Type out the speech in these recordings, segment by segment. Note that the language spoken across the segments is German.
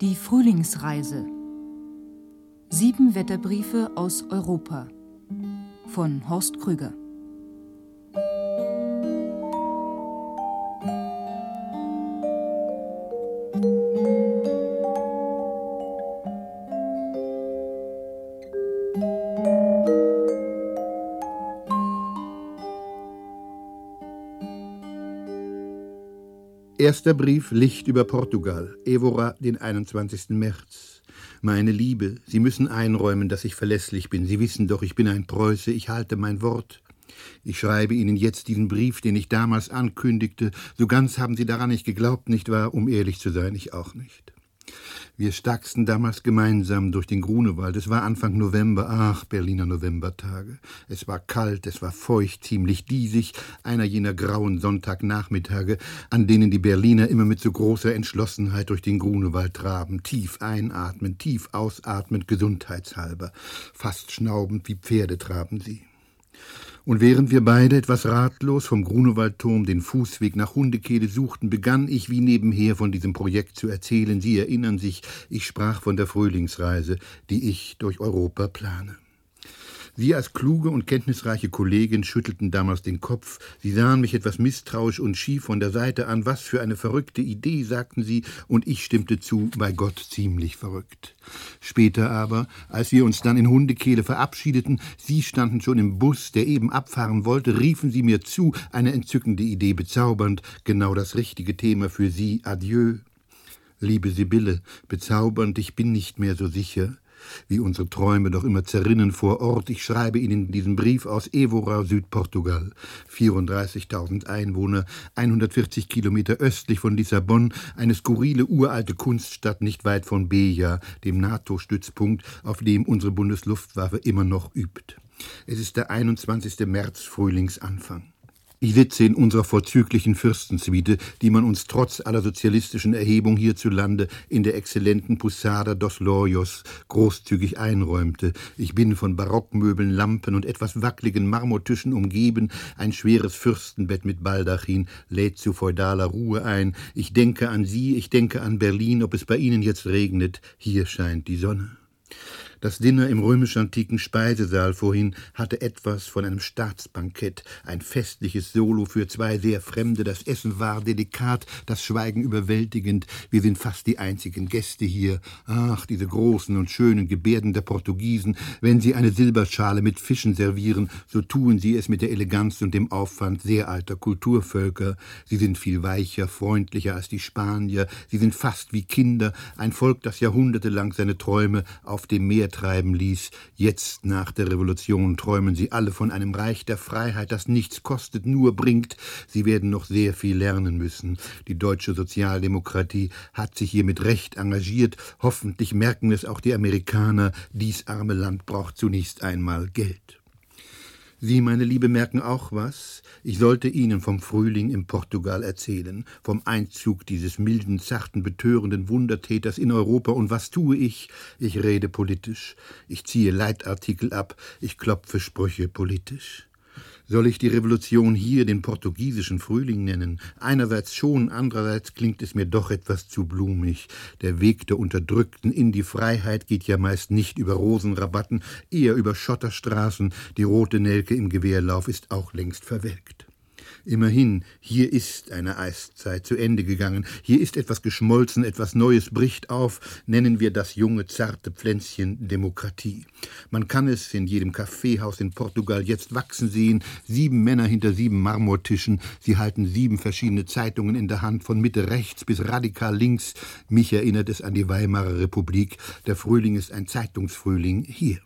Die Frühlingsreise. Sieben Wetterbriefe aus Europa von Horst Krüger. Erster Brief Licht über Portugal, Evora, den 21. März. Meine Liebe, Sie müssen einräumen, dass ich verlässlich bin. Sie wissen doch, ich bin ein Preuße, ich halte mein Wort. Ich schreibe Ihnen jetzt diesen Brief, den ich damals ankündigte. So ganz haben Sie daran nicht geglaubt, nicht wahr? Um ehrlich zu sein, ich auch nicht. Wir stachsten damals gemeinsam durch den Grunewald. Es war Anfang November. Ach, Berliner Novembertage. Es war kalt, es war feucht, ziemlich diesig. Einer jener grauen Sonntagnachmittage, an denen die Berliner immer mit so großer Entschlossenheit durch den Grunewald traben. Tief einatmen, tief ausatmen, gesundheitshalber. Fast schnaubend wie Pferde traben sie. Und während wir beide etwas ratlos vom Grunewaldturm den Fußweg nach Hundekehle suchten, begann ich wie nebenher von diesem Projekt zu erzählen. Sie erinnern sich, ich sprach von der Frühlingsreise, die ich durch Europa plane. Sie als kluge und kenntnisreiche Kollegin schüttelten damals den Kopf. Sie sahen mich etwas misstrauisch und schief von der Seite an. Was für eine verrückte Idee, sagten sie, und ich stimmte zu, bei Gott ziemlich verrückt. Später aber, als wir uns dann in Hundekehle verabschiedeten, Sie standen schon im Bus, der eben abfahren wollte, riefen Sie mir zu, eine entzückende Idee bezaubernd, genau das richtige Thema für Sie. Adieu. Liebe Sibylle, bezaubernd, ich bin nicht mehr so sicher wie unsere Träume doch immer zerrinnen vor Ort. Ich schreibe Ihnen diesen Brief aus Evora, Südportugal. 34.000 Einwohner, 140 Kilometer östlich von Lissabon, eine skurrile uralte Kunststadt nicht weit von Beja, dem NATO-Stützpunkt, auf dem unsere Bundesluftwaffe immer noch übt. Es ist der 21. März, Frühlingsanfang. Ich sitze in unserer vorzüglichen Fürstensuite, die man uns trotz aller sozialistischen Erhebung hierzulande in der exzellenten Posada dos Loyos großzügig einräumte. Ich bin von Barockmöbeln, Lampen und etwas wackeligen Marmortischen umgeben. Ein schweres Fürstenbett mit Baldachin lädt zu feudaler Ruhe ein. Ich denke an Sie, ich denke an Berlin, ob es bei Ihnen jetzt regnet. Hier scheint die Sonne. Das Dinner im römisch-antiken Speisesaal vorhin hatte etwas von einem Staatsbankett, ein festliches Solo für zwei sehr Fremde. Das Essen war delikat, das Schweigen überwältigend. Wir sind fast die einzigen Gäste hier. Ach, diese großen und schönen Gebärden der Portugiesen. Wenn sie eine Silberschale mit Fischen servieren, so tun sie es mit der Eleganz und dem Aufwand sehr alter Kulturvölker. Sie sind viel weicher, freundlicher als die Spanier. Sie sind fast wie Kinder, ein Volk, das jahrhundertelang seine Träume auf dem Meer treiben ließ. Jetzt nach der Revolution träumen sie alle von einem Reich der Freiheit, das nichts kostet, nur bringt. Sie werden noch sehr viel lernen müssen. Die deutsche Sozialdemokratie hat sich hier mit Recht engagiert. Hoffentlich merken es auch die Amerikaner. Dies arme Land braucht zunächst einmal Geld. Sie, meine Liebe, merken auch was. Ich sollte Ihnen vom Frühling in Portugal erzählen, vom Einzug dieses milden, zarten, betörenden Wundertäters in Europa. Und was tue ich? Ich rede politisch. Ich ziehe Leitartikel ab. Ich klopfe Sprüche politisch. Soll ich die Revolution hier den portugiesischen Frühling nennen? Einerseits schon, andererseits klingt es mir doch etwas zu blumig. Der Weg der Unterdrückten in die Freiheit geht ja meist nicht über Rosenrabatten, eher über Schotterstraßen. Die rote Nelke im Gewehrlauf ist auch längst verwelkt. Immerhin, hier ist eine Eiszeit zu Ende gegangen, hier ist etwas geschmolzen, etwas Neues bricht auf, nennen wir das junge, zarte Pflänzchen Demokratie. Man kann es in jedem Kaffeehaus in Portugal jetzt wachsen sehen, sieben Männer hinter sieben Marmortischen, sie halten sieben verschiedene Zeitungen in der Hand, von Mitte rechts bis radikal links. Mich erinnert es an die Weimarer Republik, der Frühling ist ein Zeitungsfrühling hier.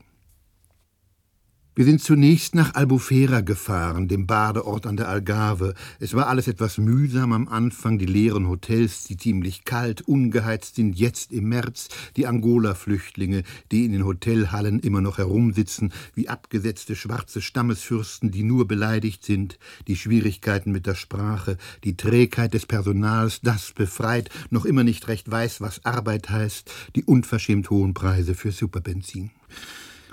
Wir sind zunächst nach Albufera gefahren, dem Badeort an der Algarve. Es war alles etwas mühsam am Anfang, die leeren Hotels, die ziemlich kalt, ungeheizt sind, jetzt im März, die Angola-Flüchtlinge, die in den Hotelhallen immer noch herumsitzen, wie abgesetzte schwarze Stammesfürsten, die nur beleidigt sind, die Schwierigkeiten mit der Sprache, die Trägheit des Personals, das befreit, noch immer nicht recht weiß, was Arbeit heißt, die unverschämt hohen Preise für Superbenzin.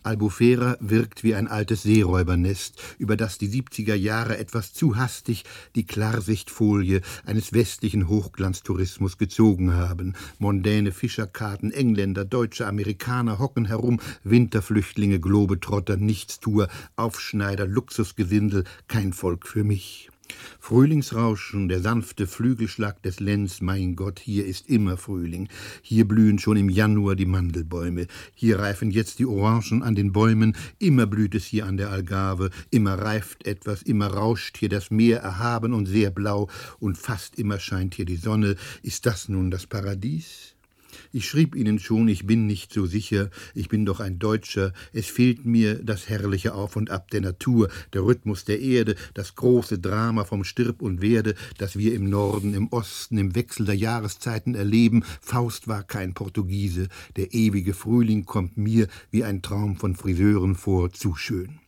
Albufera wirkt wie ein altes Seeräubernest, über das die 70er Jahre etwas zu hastig die Klarsichtfolie eines westlichen Hochglanztourismus gezogen haben. Mondäne Fischerkarten, Engländer, Deutsche, Amerikaner hocken herum, Winterflüchtlinge, Globetrotter, Nichtstuer, Aufschneider, Luxusgesindel, kein Volk für mich. Frühlingsrauschen, der sanfte Flügelschlag des Lenz, mein Gott, hier ist immer Frühling. Hier blühen schon im Januar die Mandelbäume. Hier reifen jetzt die Orangen an den Bäumen. Immer blüht es hier an der Algarve. Immer reift etwas. Immer rauscht hier das Meer erhaben und sehr blau. Und fast immer scheint hier die Sonne. Ist das nun das Paradies? Ich schrieb Ihnen schon, ich bin nicht so sicher, ich bin doch ein Deutscher, es fehlt mir das herrliche Auf und Ab der Natur, der Rhythmus der Erde, das große Drama vom Stirb und Werde, das wir im Norden, im Osten, im Wechsel der Jahreszeiten erleben. Faust war kein Portugiese, der ewige Frühling kommt mir wie ein Traum von Friseuren vor, zu schön.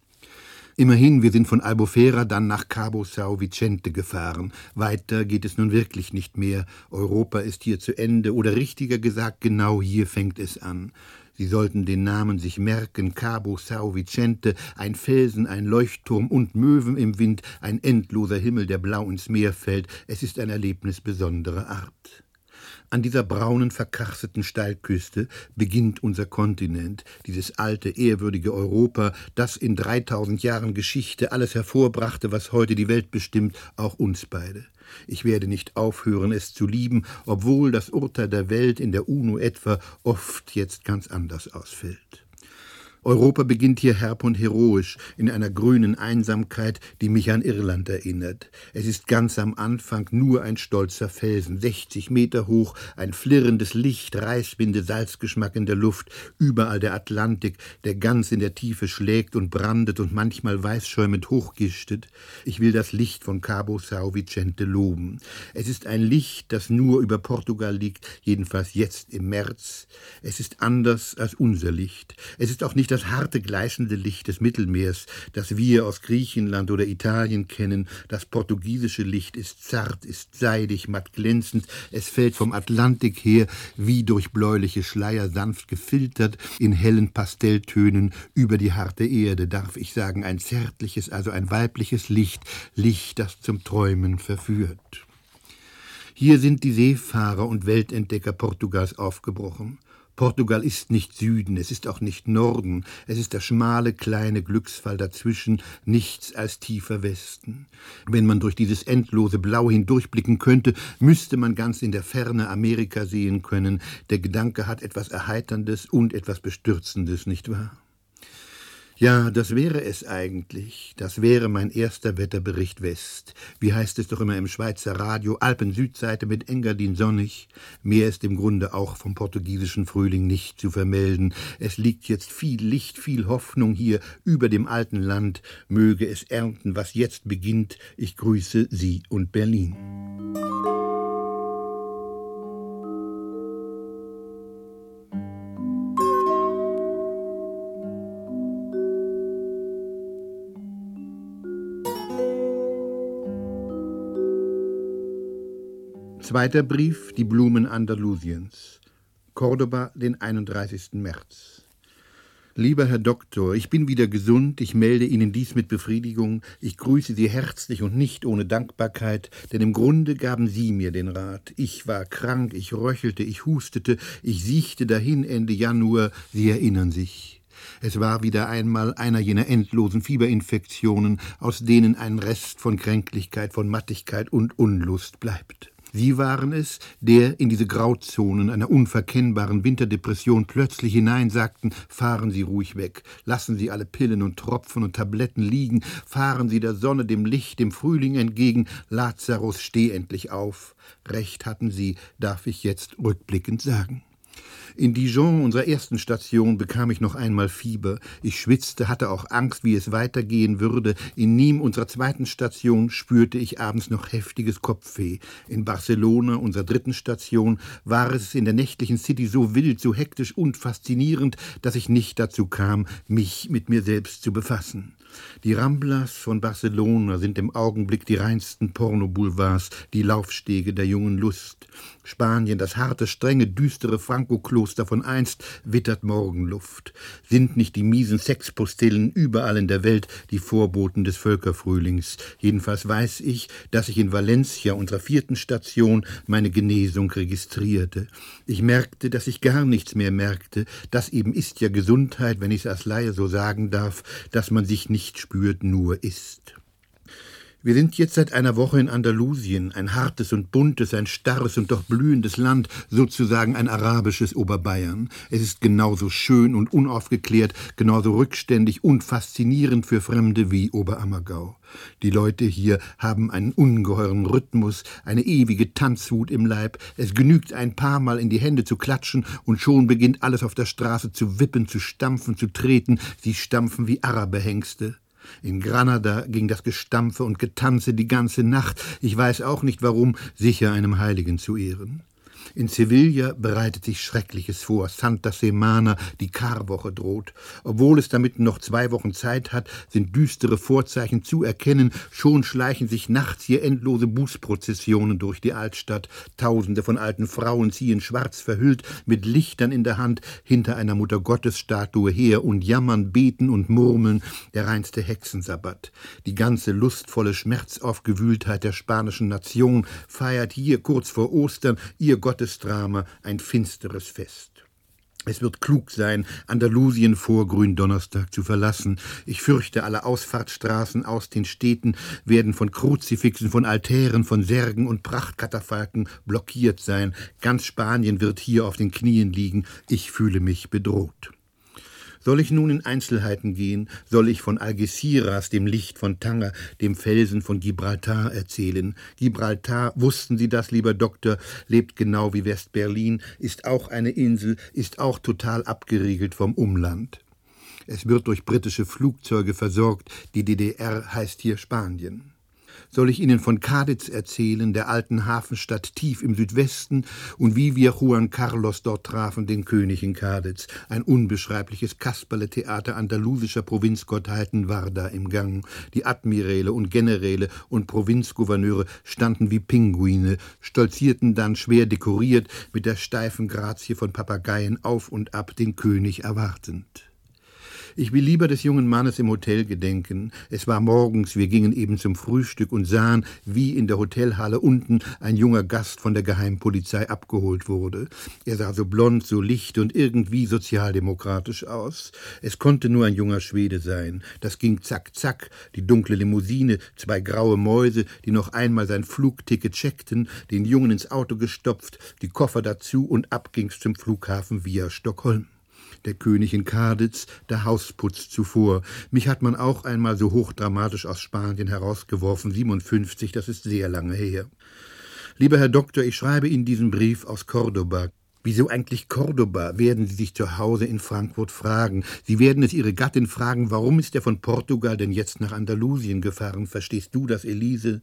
Immerhin, wir sind von Albufera dann nach Cabo Sao Vicente gefahren. Weiter geht es nun wirklich nicht mehr. Europa ist hier zu Ende, oder richtiger gesagt, genau hier fängt es an. Sie sollten den Namen sich merken, Cabo Sao Vicente, ein Felsen, ein Leuchtturm und Möwen im Wind, ein endloser Himmel, der blau ins Meer fällt. Es ist ein Erlebnis besonderer Art. An dieser braunen, verkarsteten Steilküste beginnt unser Kontinent, dieses alte, ehrwürdige Europa, das in 3000 Jahren Geschichte alles hervorbrachte, was heute die Welt bestimmt, auch uns beide. Ich werde nicht aufhören, es zu lieben, obwohl das Urteil der Welt in der UNO etwa oft jetzt ganz anders ausfällt. Europa beginnt hier herb und heroisch, in einer grünen Einsamkeit, die mich an Irland erinnert. Es ist ganz am Anfang nur ein stolzer Felsen, 60 Meter hoch, ein flirrendes Licht, Reisbinde, Salzgeschmack in der Luft, überall der Atlantik, der ganz in der Tiefe schlägt und brandet und manchmal weißschäumend hochgistet. Ich will das Licht von Cabo Sao Vicente loben. Es ist ein Licht, das nur über Portugal liegt, jedenfalls jetzt im März. Es ist anders als unser Licht. Es ist auch nicht das harte, gleißende Licht des Mittelmeers, das wir aus Griechenland oder Italien kennen. Das portugiesische Licht ist zart, ist seidig, matt glänzend. Es fällt vom Atlantik her, wie durch bläuliche Schleier sanft gefiltert, in hellen Pastelltönen über die harte Erde, darf ich sagen, ein zärtliches, also ein weibliches Licht, Licht, das zum Träumen verführt. Hier sind die Seefahrer und Weltentdecker Portugals aufgebrochen. Portugal ist nicht Süden, es ist auch nicht Norden, es ist der schmale kleine Glücksfall dazwischen, nichts als tiefer Westen. Wenn man durch dieses endlose Blau hindurchblicken könnte, müsste man ganz in der Ferne Amerika sehen können. Der Gedanke hat etwas Erheiterndes und etwas Bestürzendes, nicht wahr? Ja, das wäre es eigentlich. Das wäre mein erster Wetterbericht West. Wie heißt es doch immer im Schweizer Radio? Alpen-Südseite mit Engadin sonnig. Mehr ist im Grunde auch vom portugiesischen Frühling nicht zu vermelden. Es liegt jetzt viel Licht, viel Hoffnung hier über dem alten Land. Möge es ernten, was jetzt beginnt. Ich grüße Sie und Berlin. Zweiter Brief, die Blumen Andalusiens. Cordoba, den 31. März. Lieber Herr Doktor, ich bin wieder gesund, ich melde Ihnen dies mit Befriedigung, ich grüße Sie herzlich und nicht ohne Dankbarkeit, denn im Grunde gaben Sie mir den Rat. Ich war krank, ich röchelte, ich hustete, ich siechte dahin Ende Januar, Sie erinnern sich. Es war wieder einmal einer jener endlosen Fieberinfektionen, aus denen ein Rest von Kränklichkeit, von Mattigkeit und Unlust bleibt. Sie waren es, der in diese Grauzonen einer unverkennbaren Winterdepression plötzlich hineinsagten, fahren Sie ruhig weg, lassen Sie alle Pillen und Tropfen und Tabletten liegen, fahren Sie der Sonne, dem Licht, dem Frühling entgegen, Lazarus, steh endlich auf. Recht hatten Sie, darf ich jetzt rückblickend sagen. In Dijon, unserer ersten Station, bekam ich noch einmal Fieber. Ich schwitzte, hatte auch Angst, wie es weitergehen würde. In Nîmes, unserer zweiten Station, spürte ich abends noch heftiges Kopfweh. In Barcelona, unserer dritten Station, war es in der nächtlichen City so wild, so hektisch und faszinierend, dass ich nicht dazu kam, mich mit mir selbst zu befassen. Die Ramblas von Barcelona sind im Augenblick die reinsten Pornoboulevards, die Laufstege der jungen Lust. Spanien, das harte, strenge, düstere Franco-Kloster von einst, wittert Morgenluft. Sind nicht die miesen Sexpostillen überall in der Welt die Vorboten des Völkerfrühlings? Jedenfalls weiß ich, dass ich in Valencia, unserer vierten Station, meine Genesung registrierte. Ich merkte, dass ich gar nichts mehr merkte. Das eben ist ja Gesundheit, wenn ich es als Laie so sagen darf, dass man sich nicht spürt, nur ist. Wir sind jetzt seit einer Woche in Andalusien, ein hartes und buntes, ein starres und doch blühendes Land, sozusagen ein arabisches Oberbayern. Es ist genauso schön und unaufgeklärt, genauso rückständig und faszinierend für Fremde wie Oberammergau. Die Leute hier haben einen ungeheuren Rhythmus, eine ewige Tanzwut im Leib. Es genügt ein paar Mal in die Hände zu klatschen und schon beginnt alles auf der Straße zu wippen, zu stampfen, zu treten. Sie stampfen wie Araberhengste. In Granada ging das Gestampfe und Getanze die ganze Nacht, ich weiß auch nicht warum, sicher einem Heiligen zu Ehren. In Sevilla bereitet sich Schreckliches vor. Santa Semana, die Karwoche droht. Obwohl es damit noch zwei Wochen Zeit hat, sind düstere Vorzeichen zu erkennen. Schon schleichen sich nachts hier endlose Bußprozessionen durch die Altstadt. Tausende von alten Frauen ziehen schwarz verhüllt, mit Lichtern in der Hand, hinter einer Muttergottesstatue her und jammern, beten und murmeln. Der reinste Hexensabbat. Die ganze lustvolle Schmerzaufgewühltheit der spanischen Nation feiert hier kurz vor Ostern ihr Gott Gottesdrama ein finsteres Fest. Es wird klug sein, Andalusien vor Gründonnerstag zu verlassen. Ich fürchte, alle Ausfahrtsstraßen aus den Städten werden von Kruzifixen, von Altären, von Särgen und Prachtkatafalken blockiert sein. Ganz Spanien wird hier auf den Knien liegen. Ich fühle mich bedroht. Soll ich nun in Einzelheiten gehen? Soll ich von Algeciras, dem Licht von Tanger, dem Felsen von Gibraltar erzählen? Gibraltar, wussten Sie das, lieber Doktor, lebt genau wie West-Berlin, ist auch eine Insel, ist auch total abgeriegelt vom Umland. Es wird durch britische Flugzeuge versorgt, die DDR heißt hier Spanien soll ich Ihnen von Cadiz erzählen, der alten Hafenstadt tief im Südwesten, und wie wir Juan Carlos dort trafen, den König in Cadiz. Ein unbeschreibliches Kasperletheater andalusischer Provinzgottheiten war da im Gang. Die Admiräle und Generäle und Provinzgouverneure standen wie Pinguine, stolzierten dann schwer dekoriert mit der steifen Grazie von Papageien auf und ab den König erwartend. Ich will lieber des jungen Mannes im Hotel gedenken. Es war morgens, wir gingen eben zum Frühstück und sahen, wie in der Hotelhalle unten ein junger Gast von der Geheimpolizei abgeholt wurde. Er sah so blond, so licht und irgendwie sozialdemokratisch aus. Es konnte nur ein junger Schwede sein. Das ging zack, zack, die dunkle Limousine, zwei graue Mäuse, die noch einmal sein Flugticket checkten, den Jungen ins Auto gestopft, die Koffer dazu und ab ging's zum Flughafen via Stockholm der König in Kaditz, der Hausputz zuvor. Mich hat man auch einmal so hochdramatisch aus Spanien herausgeworfen, 57, das ist sehr lange her. Lieber Herr Doktor, ich schreibe Ihnen diesen Brief aus Cordoba. Wieso eigentlich Cordoba, werden Sie sich zu Hause in Frankfurt fragen. Sie werden es Ihre Gattin fragen, warum ist er von Portugal denn jetzt nach Andalusien gefahren? Verstehst du das, Elise?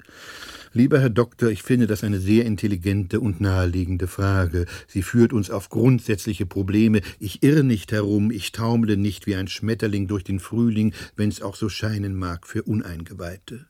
Lieber Herr Doktor, ich finde das eine sehr intelligente und naheliegende Frage. Sie führt uns auf grundsätzliche Probleme. Ich irre nicht herum, ich taumle nicht wie ein Schmetterling durch den Frühling, wenn's auch so scheinen mag für Uneingeweihte.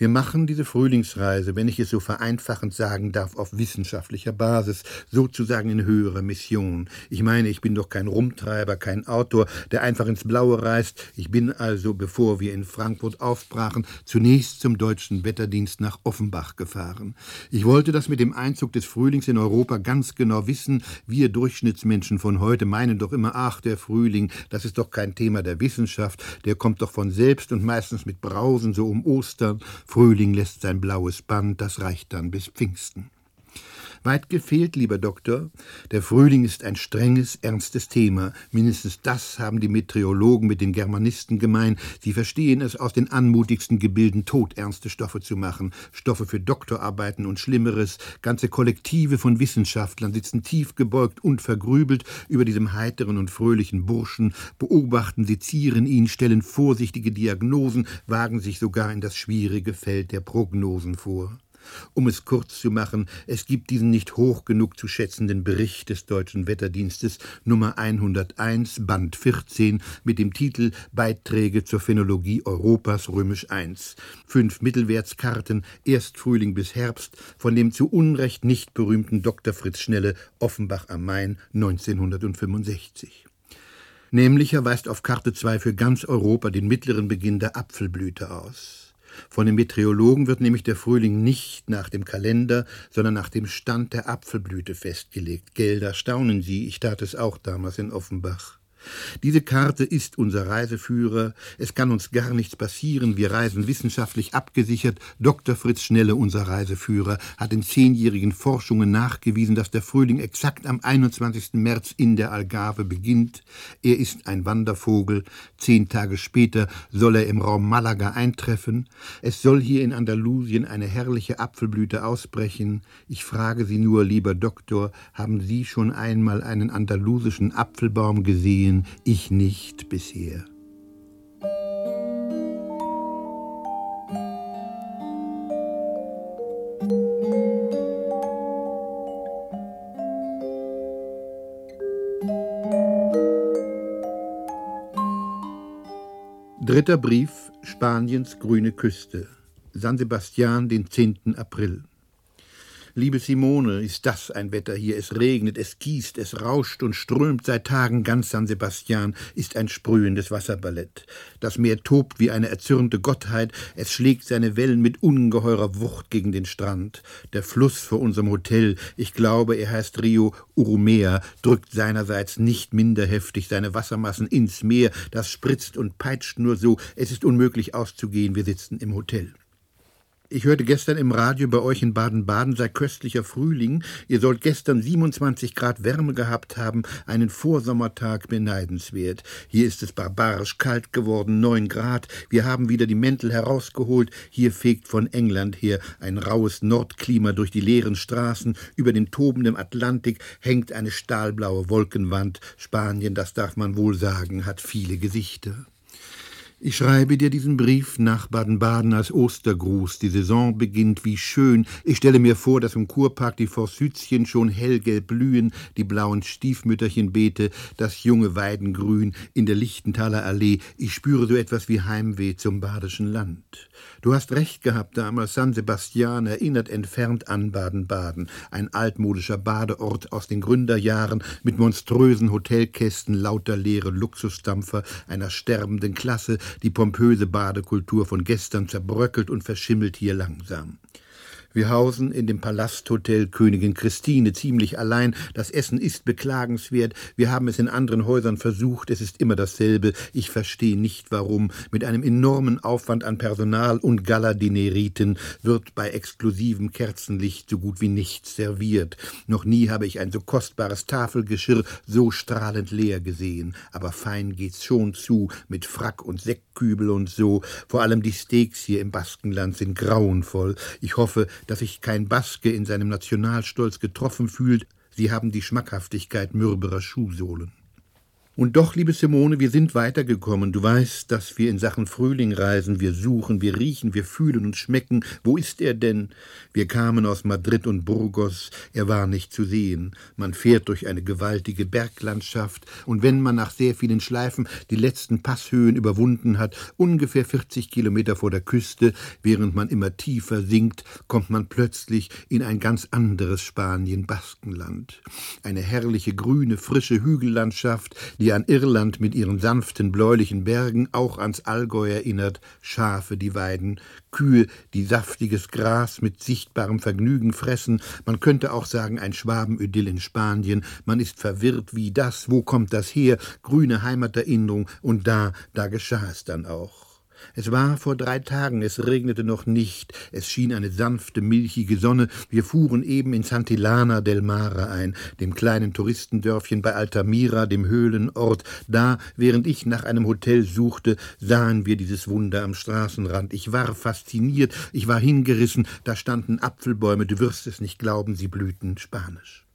Wir machen diese Frühlingsreise, wenn ich es so vereinfachend sagen darf, auf wissenschaftlicher Basis, sozusagen in höherer Mission. Ich meine, ich bin doch kein Rumtreiber, kein Autor, der einfach ins Blaue reist. Ich bin also, bevor wir in Frankfurt aufbrachen, zunächst zum deutschen Wetterdienst nach Offenbach gefahren. Ich wollte das mit dem Einzug des Frühlings in Europa ganz genau wissen. Wir Durchschnittsmenschen von heute meinen doch immer, ach, der Frühling, das ist doch kein Thema der Wissenschaft, der kommt doch von selbst und meistens mit Brausen so um Ostern. Frühling lässt sein blaues Band, das reicht dann bis Pfingsten. Weit gefehlt, lieber Doktor. Der Frühling ist ein strenges, ernstes Thema. Mindestens das haben die Meteorologen mit den Germanisten gemein. Sie verstehen es, aus den anmutigsten Gebilden todernste Stoffe zu machen. Stoffe für Doktorarbeiten und Schlimmeres. Ganze Kollektive von Wissenschaftlern sitzen tief gebeugt und vergrübelt über diesem heiteren und fröhlichen Burschen, beobachten, sezieren ihn, stellen vorsichtige Diagnosen, wagen sich sogar in das schwierige Feld der Prognosen vor. Um es kurz zu machen, es gibt diesen nicht hoch genug zu schätzenden Bericht des Deutschen Wetterdienstes Nummer 101, Band 14, mit dem Titel Beiträge zur Phänologie Europas römisch I. Fünf Mittelwertskarten, Erstfrühling bis Herbst, von dem zu Unrecht nicht berühmten Dr. Fritz Schnelle, Offenbach am Main, 1965. Nämlicher weist auf Karte 2 für ganz Europa den mittleren Beginn der Apfelblüte aus. Von den Meteorologen wird nämlich der Frühling nicht nach dem Kalender, sondern nach dem Stand der Apfelblüte festgelegt. Gelder staunen Sie, ich tat es auch damals in Offenbach. Diese Karte ist unser Reiseführer. Es kann uns gar nichts passieren. Wir reisen wissenschaftlich abgesichert. Dr. Fritz Schnelle, unser Reiseführer, hat in zehnjährigen Forschungen nachgewiesen, dass der Frühling exakt am 21. März in der Algarve beginnt. Er ist ein Wandervogel. Zehn Tage später soll er im Raum Malaga eintreffen. Es soll hier in Andalusien eine herrliche Apfelblüte ausbrechen. Ich frage Sie nur, lieber Doktor, haben Sie schon einmal einen andalusischen Apfelbaum gesehen? Gesehen, ich nicht bisher. Dritter Brief Spaniens grüne Küste. San Sebastian, den 10. April. Liebe Simone, ist das ein Wetter hier? Es regnet, es gießt, es rauscht und strömt seit Tagen ganz San Sebastian, ist ein sprühendes Wasserballett. Das Meer tobt wie eine erzürnte Gottheit, es schlägt seine Wellen mit ungeheurer Wucht gegen den Strand. Der Fluss vor unserem Hotel, ich glaube, er heißt Rio Urumea, drückt seinerseits nicht minder heftig seine Wassermassen ins Meer, das spritzt und peitscht nur so, es ist unmöglich auszugehen, wir sitzen im Hotel. Ich hörte gestern im Radio, bei euch in Baden-Baden sei köstlicher Frühling. Ihr sollt gestern 27 Grad Wärme gehabt haben, einen Vorsommertag beneidenswert. Hier ist es barbarisch kalt geworden, neun Grad. Wir haben wieder die Mäntel herausgeholt. Hier fegt von England her ein raues Nordklima durch die leeren Straßen. Über den tobenden Atlantik hängt eine stahlblaue Wolkenwand. Spanien, das darf man wohl sagen, hat viele Gesichter. Ich schreibe dir diesen Brief nach Baden-Baden als Ostergruß. Die Saison beginnt wie schön. Ich stelle mir vor, dass im Kurpark die Forsythien schon hellgelb blühen, die blauen Stiefmütterchenbeete, das junge Weidengrün in der Lichtenthaler Allee. Ich spüre so etwas wie Heimweh zum badischen Land. Du hast recht gehabt damals. San Sebastian erinnert entfernt an Baden-Baden. Ein altmodischer Badeort aus den Gründerjahren mit monströsen Hotelkästen, lauter leere Luxusdampfer einer sterbenden Klasse, die pompöse Badekultur von gestern zerbröckelt und verschimmelt hier langsam. Wir hausen in dem Palasthotel Königin Christine ziemlich allein. Das Essen ist beklagenswert. Wir haben es in anderen Häusern versucht. Es ist immer dasselbe. Ich verstehe nicht, warum. Mit einem enormen Aufwand an Personal und Galadineriten wird bei exklusivem Kerzenlicht so gut wie nichts serviert. Noch nie habe ich ein so kostbares Tafelgeschirr so strahlend leer gesehen. Aber fein geht's schon zu, mit Frack und Sektkübel und so. Vor allem die Steaks hier im Baskenland sind grauenvoll. Ich hoffe, dass sich kein Baske in seinem Nationalstolz getroffen fühlt, sie haben die Schmackhaftigkeit mürberer Schuhsohlen. Und doch, liebe Simone, wir sind weitergekommen. Du weißt, dass wir in Sachen Frühling reisen. Wir suchen, wir riechen, wir fühlen und schmecken. Wo ist er denn? Wir kamen aus Madrid und Burgos. Er war nicht zu sehen. Man fährt durch eine gewaltige Berglandschaft. Und wenn man nach sehr vielen Schleifen die letzten Passhöhen überwunden hat, ungefähr 40 Kilometer vor der Küste, während man immer tiefer sinkt, kommt man plötzlich in ein ganz anderes Spanien, Baskenland. Eine herrliche, grüne, frische Hügellandschaft, die die an Irland mit ihren sanften bläulichen Bergen auch ans Allgäu erinnert, Schafe, die weiden, Kühe, die saftiges Gras mit sichtbarem Vergnügen fressen, man könnte auch sagen ein Schwabenidyll in Spanien, man ist verwirrt, wie das, wo kommt das her, grüne Heimaterinnerung, und da, da geschah es dann auch. Es war vor drei Tagen, es regnete noch nicht, es schien eine sanfte, milchige Sonne, wir fuhren eben in Santillana del Mare ein, dem kleinen Touristendörfchen bei Altamira, dem Höhlenort. Da, während ich nach einem Hotel suchte, sahen wir dieses Wunder am Straßenrand. Ich war fasziniert, ich war hingerissen, da standen Apfelbäume, du wirst es nicht glauben, sie blühten spanisch.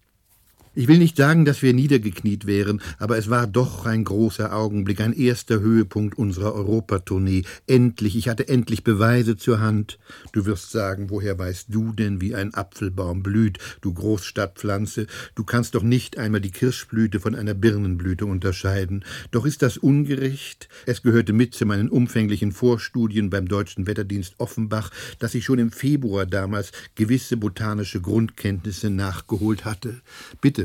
Ich will nicht sagen, dass wir niedergekniet wären, aber es war doch ein großer Augenblick, ein erster Höhepunkt unserer Europatournee. Endlich, ich hatte endlich Beweise zur Hand. Du wirst sagen, woher weißt du denn, wie ein Apfelbaum blüht, du Großstadtpflanze? Du kannst doch nicht einmal die Kirschblüte von einer Birnenblüte unterscheiden. Doch ist das ungerecht? Es gehörte mit zu meinen umfänglichen Vorstudien beim Deutschen Wetterdienst Offenbach, dass ich schon im Februar damals gewisse botanische Grundkenntnisse nachgeholt hatte. Bitte,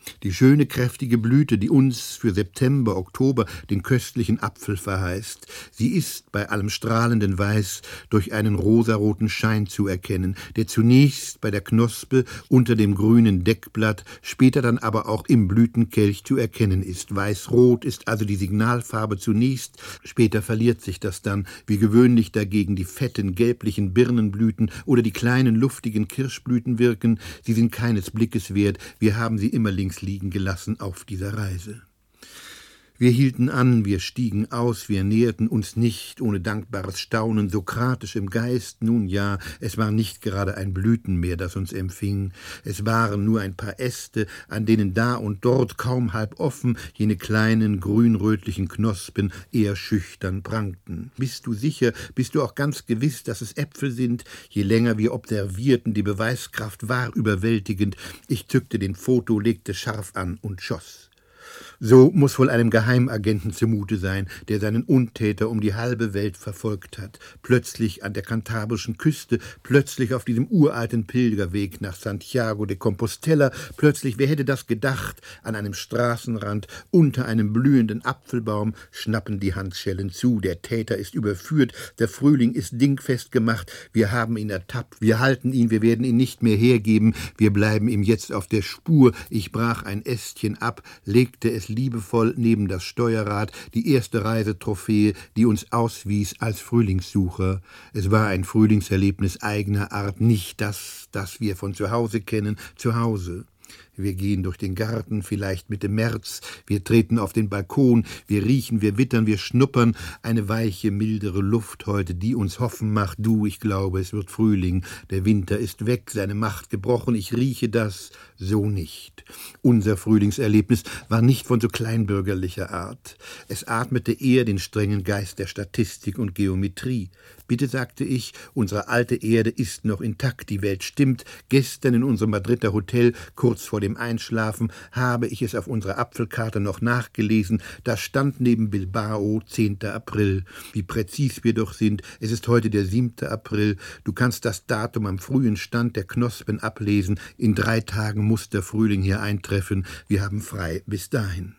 die schöne, kräftige Blüte, die uns für September, Oktober den köstlichen Apfel verheißt. Sie ist bei allem strahlenden Weiß durch einen rosaroten Schein zu erkennen, der zunächst bei der Knospe unter dem grünen Deckblatt, später dann aber auch im Blütenkelch zu erkennen ist. Weißrot ist also die Signalfarbe zunächst, später verliert sich das dann, wie gewöhnlich dagegen die fetten, gelblichen Birnenblüten oder die kleinen, luftigen Kirschblüten wirken. Sie sind keines Blickes wert, wir haben sie immer links liegen gelassen auf dieser Reise. Wir hielten an, wir stiegen aus, wir näherten uns nicht ohne dankbares Staunen, sokratisch im Geist. Nun ja, es war nicht gerade ein Blütenmeer, das uns empfing. Es waren nur ein paar Äste, an denen da und dort kaum halb offen jene kleinen grünrötlichen Knospen eher schüchtern prangten. Bist du sicher, bist du auch ganz gewiss, dass es Äpfel sind? Je länger wir observierten, die Beweiskraft war überwältigend. Ich zückte den Foto, legte scharf an und schoss. So muss wohl einem Geheimagenten zumute sein, der seinen Untäter um die halbe Welt verfolgt hat, plötzlich an der kantabrischen Küste, plötzlich auf diesem uralten Pilgerweg nach Santiago de Compostela, plötzlich, wer hätte das gedacht, an einem Straßenrand, unter einem blühenden Apfelbaum, schnappen die Handschellen zu, der Täter ist überführt, der Frühling ist dingfest gemacht, wir haben ihn ertappt, wir halten ihn, wir werden ihn nicht mehr hergeben, wir bleiben ihm jetzt auf der Spur, ich brach ein Ästchen ab, legte es liebevoll neben das Steuerrad die erste Reisetrophäe, die uns auswies als Frühlingssucher. Es war ein Frühlingserlebnis eigener Art, nicht das, das wir von zu Hause kennen, zu Hause. Wir gehen durch den Garten, vielleicht Mitte März, wir treten auf den Balkon, wir riechen, wir wittern, wir schnuppern, eine weiche, mildere Luft heute, die uns hoffen macht, du, ich glaube, es wird Frühling, der Winter ist weg, seine Macht gebrochen, ich rieche das, so nicht. Unser Frühlingserlebnis war nicht von so kleinbürgerlicher Art. Es atmete eher den strengen Geist der Statistik und Geometrie. Bitte, sagte ich, unsere alte Erde ist noch intakt, die Welt stimmt. Gestern in unserem Madrider Hotel, kurz vor dem Einschlafen, habe ich es auf unserer Apfelkarte noch nachgelesen. Da stand neben Bilbao 10. April. Wie präzis wir doch sind. Es ist heute der 7. April. Du kannst das Datum am frühen Stand der Knospen ablesen. In drei Tagen muss der Frühling hier eintreffen. Wir haben frei bis dahin.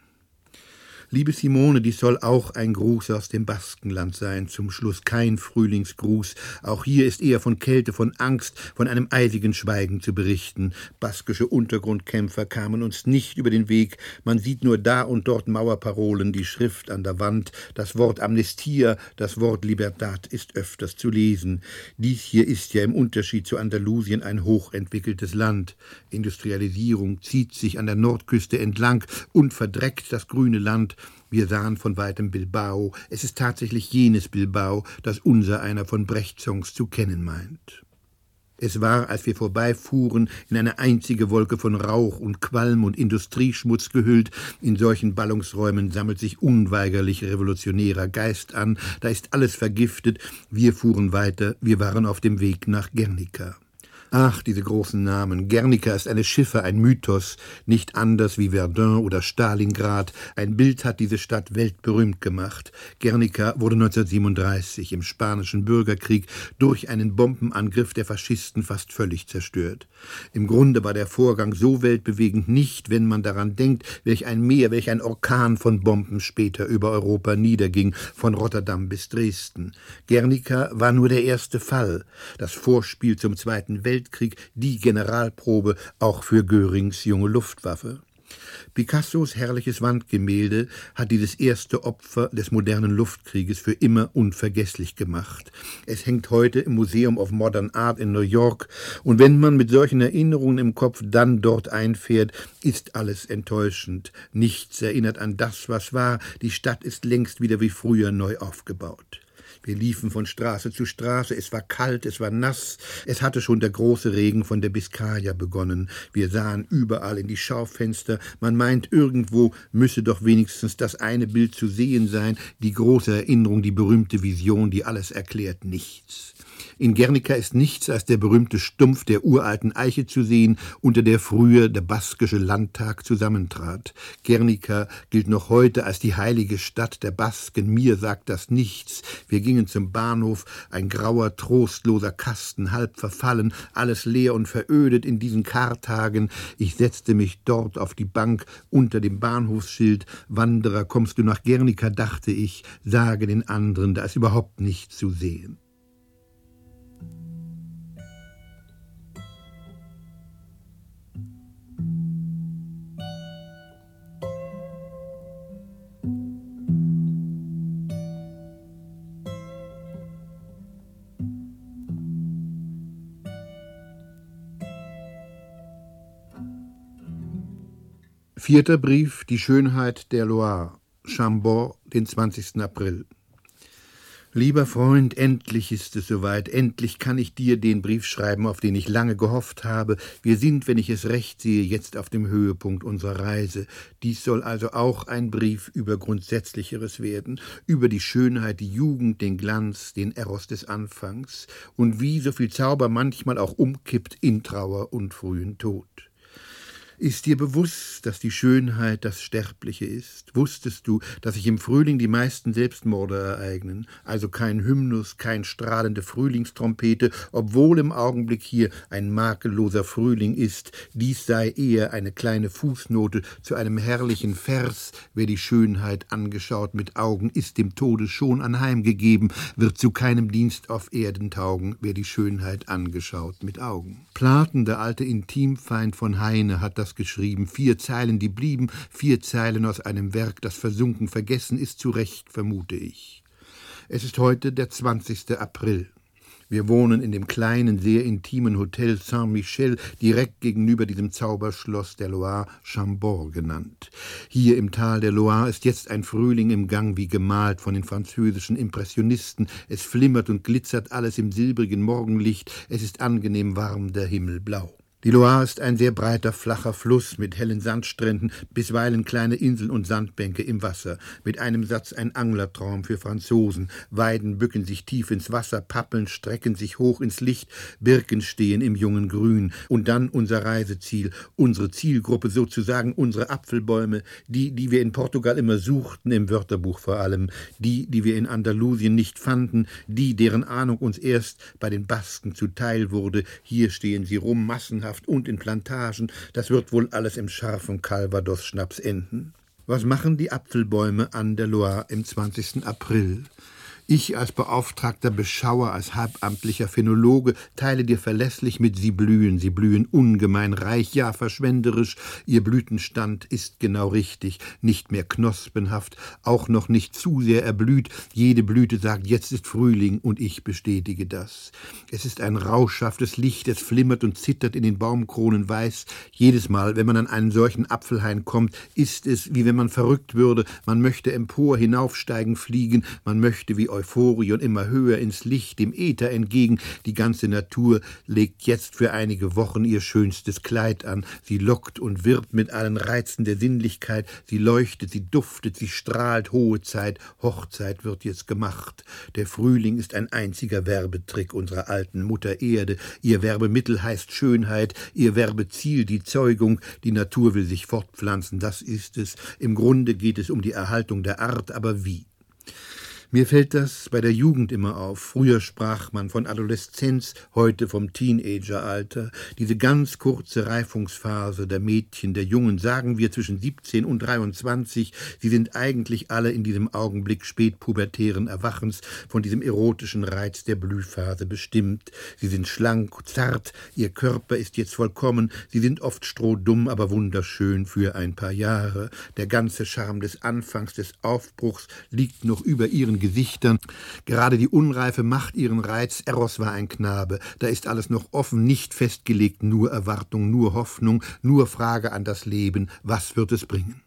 Liebe Simone, dies soll auch ein Gruß aus dem Baskenland sein, zum Schluss kein Frühlingsgruß. Auch hier ist eher von Kälte, von Angst, von einem eisigen Schweigen zu berichten. Baskische Untergrundkämpfer kamen uns nicht über den Weg. Man sieht nur da und dort Mauerparolen, die Schrift an der Wand. Das Wort Amnestia, das Wort Libertad ist öfters zu lesen. Dies hier ist ja im Unterschied zu Andalusien ein hochentwickeltes Land. Industrialisierung zieht sich an der Nordküste entlang und verdreckt das grüne Land. Wir sahen von weitem Bilbao. Es ist tatsächlich jenes Bilbao, das unser einer von Brecht-Songs zu kennen meint. Es war, als wir vorbeifuhren, in eine einzige Wolke von Rauch und Qualm und Industrieschmutz gehüllt. In solchen Ballungsräumen sammelt sich unweigerlich revolutionärer Geist an. Da ist alles vergiftet. Wir fuhren weiter. Wir waren auf dem Weg nach Guernica. Ach, diese großen Namen. Guernica ist eine Schiffe, ein Mythos, nicht anders wie Verdun oder Stalingrad. Ein Bild hat diese Stadt weltberühmt gemacht. Guernica wurde 1937 im Spanischen Bürgerkrieg durch einen Bombenangriff der Faschisten fast völlig zerstört. Im Grunde war der Vorgang so weltbewegend nicht, wenn man daran denkt, welch ein Meer, welch ein Orkan von Bomben später über Europa niederging, von Rotterdam bis Dresden. Guernica war nur der erste Fall, das Vorspiel zum Zweiten Weltkrieg Weltkrieg die Generalprobe auch für Görings junge Luftwaffe. Picassos herrliches Wandgemälde hat dieses erste Opfer des modernen Luftkrieges für immer unvergesslich gemacht. Es hängt heute im Museum of Modern Art in New York, und wenn man mit solchen Erinnerungen im Kopf dann dort einfährt, ist alles enttäuschend. Nichts erinnert an das, was war, die Stadt ist längst wieder wie früher neu aufgebaut. Wir liefen von Straße zu Straße, es war kalt, es war nass, es hatte schon der große Regen von der Biskaya begonnen. Wir sahen überall in die Schaufenster, man meint, irgendwo müsse doch wenigstens das eine Bild zu sehen sein, die große Erinnerung, die berühmte Vision, die alles erklärt, nichts. In Guernica ist nichts als der berühmte Stumpf der uralten Eiche zu sehen, unter der früher der baskische Landtag zusammentrat. Guernica gilt noch heute als die heilige Stadt der Basken. Mir sagt das nichts. Wir gingen zum Bahnhof, ein grauer, trostloser Kasten, halb verfallen, alles leer und verödet in diesen Kartagen. Ich setzte mich dort auf die Bank unter dem Bahnhofsschild. Wanderer, kommst du nach Guernica, dachte ich, sage den anderen, da ist überhaupt nichts zu sehen. Vierter Brief Die Schönheit der Loire, Chambord, den 20. April. Lieber Freund, endlich ist es soweit, endlich kann ich dir den Brief schreiben, auf den ich lange gehofft habe. Wir sind, wenn ich es recht sehe, jetzt auf dem Höhepunkt unserer Reise. Dies soll also auch ein Brief über Grundsätzlicheres werden, über die Schönheit, die Jugend, den Glanz, den Eros des Anfangs und wie so viel Zauber manchmal auch umkippt in Trauer und frühen Tod. Ist dir bewusst, dass die Schönheit das Sterbliche ist? Wusstest du, dass sich im Frühling die meisten Selbstmorde ereignen? Also kein Hymnus, kein strahlende Frühlingstrompete, obwohl im Augenblick hier ein makelloser Frühling ist. Dies sei eher eine kleine Fußnote zu einem herrlichen Vers. Wer die Schönheit angeschaut mit Augen, ist dem Tode schon anheimgegeben, wird zu keinem Dienst auf Erden taugen, wer die Schönheit angeschaut mit Augen. Platen, der alte Intimfeind von Heine, hat das geschrieben, vier Zeilen, die blieben, vier Zeilen aus einem Werk, das versunken vergessen ist, zu Recht, vermute ich. Es ist heute der 20. April. Wir wohnen in dem kleinen, sehr intimen Hotel Saint-Michel, direkt gegenüber diesem Zauberschloss der Loire, Chambord genannt. Hier im Tal der Loire ist jetzt ein Frühling im Gang wie gemalt von den französischen Impressionisten. Es flimmert und glitzert alles im silbrigen Morgenlicht. Es ist angenehm warm, der Himmel blau. Die Loire ist ein sehr breiter, flacher Fluss mit hellen Sandstränden, bisweilen kleine Inseln und Sandbänke im Wasser, mit einem Satz ein Anglertraum für Franzosen. Weiden bücken sich tief ins Wasser, Pappeln strecken sich hoch ins Licht, Birken stehen im jungen Grün. Und dann unser Reiseziel, unsere Zielgruppe sozusagen, unsere Apfelbäume, die, die wir in Portugal immer suchten, im Wörterbuch vor allem, die, die wir in Andalusien nicht fanden, die, deren Ahnung uns erst bei den Basken zuteil wurde. Hier stehen sie rum, massenhaft Landwirtschaft und in Plantagen, das wird wohl alles im scharfen Calvados-Schnaps enden. Was machen die Apfelbäume an der Loire im 20. April? Ich als beauftragter Beschauer, als halbamtlicher Phänologe teile dir verlässlich mit, sie blühen, sie blühen ungemein reich, ja verschwenderisch, ihr Blütenstand ist genau richtig, nicht mehr knospenhaft, auch noch nicht zu sehr erblüht, jede Blüte sagt, jetzt ist Frühling, und ich bestätige das. Es ist ein rauschhaftes Licht, es flimmert und zittert in den Baumkronen weiß, jedes Mal, wenn man an einen solchen Apfelhain kommt, ist es, wie wenn man verrückt würde, man möchte empor, hinaufsteigen, fliegen, man möchte wie Euphorie und immer höher ins Licht, dem Äther entgegen. Die ganze Natur legt jetzt für einige Wochen ihr schönstes Kleid an. Sie lockt und wirbt mit allen Reizen der Sinnlichkeit. Sie leuchtet, sie duftet, sie strahlt. Hohe Zeit, Hochzeit wird jetzt gemacht. Der Frühling ist ein einziger Werbetrick unserer alten Mutter Erde. Ihr Werbemittel heißt Schönheit, ihr Werbeziel die Zeugung. Die Natur will sich fortpflanzen, das ist es. Im Grunde geht es um die Erhaltung der Art, aber wie? Mir fällt das bei der Jugend immer auf. Früher sprach man von Adoleszenz, heute vom Teenageralter. Diese ganz kurze Reifungsphase der Mädchen, der Jungen, sagen wir zwischen 17 und 23. Sie sind eigentlich alle in diesem Augenblick spätpubertären Erwachens von diesem erotischen Reiz der Blühphase bestimmt. Sie sind schlank, zart, ihr Körper ist jetzt vollkommen. Sie sind oft strohdumm, aber wunderschön für ein paar Jahre. Der ganze Charme des Anfangs, des Aufbruchs liegt noch über ihren Gesichtern. Gerade die Unreife macht ihren Reiz. Eros war ein Knabe. Da ist alles noch offen, nicht festgelegt, nur Erwartung, nur Hoffnung, nur Frage an das Leben. Was wird es bringen?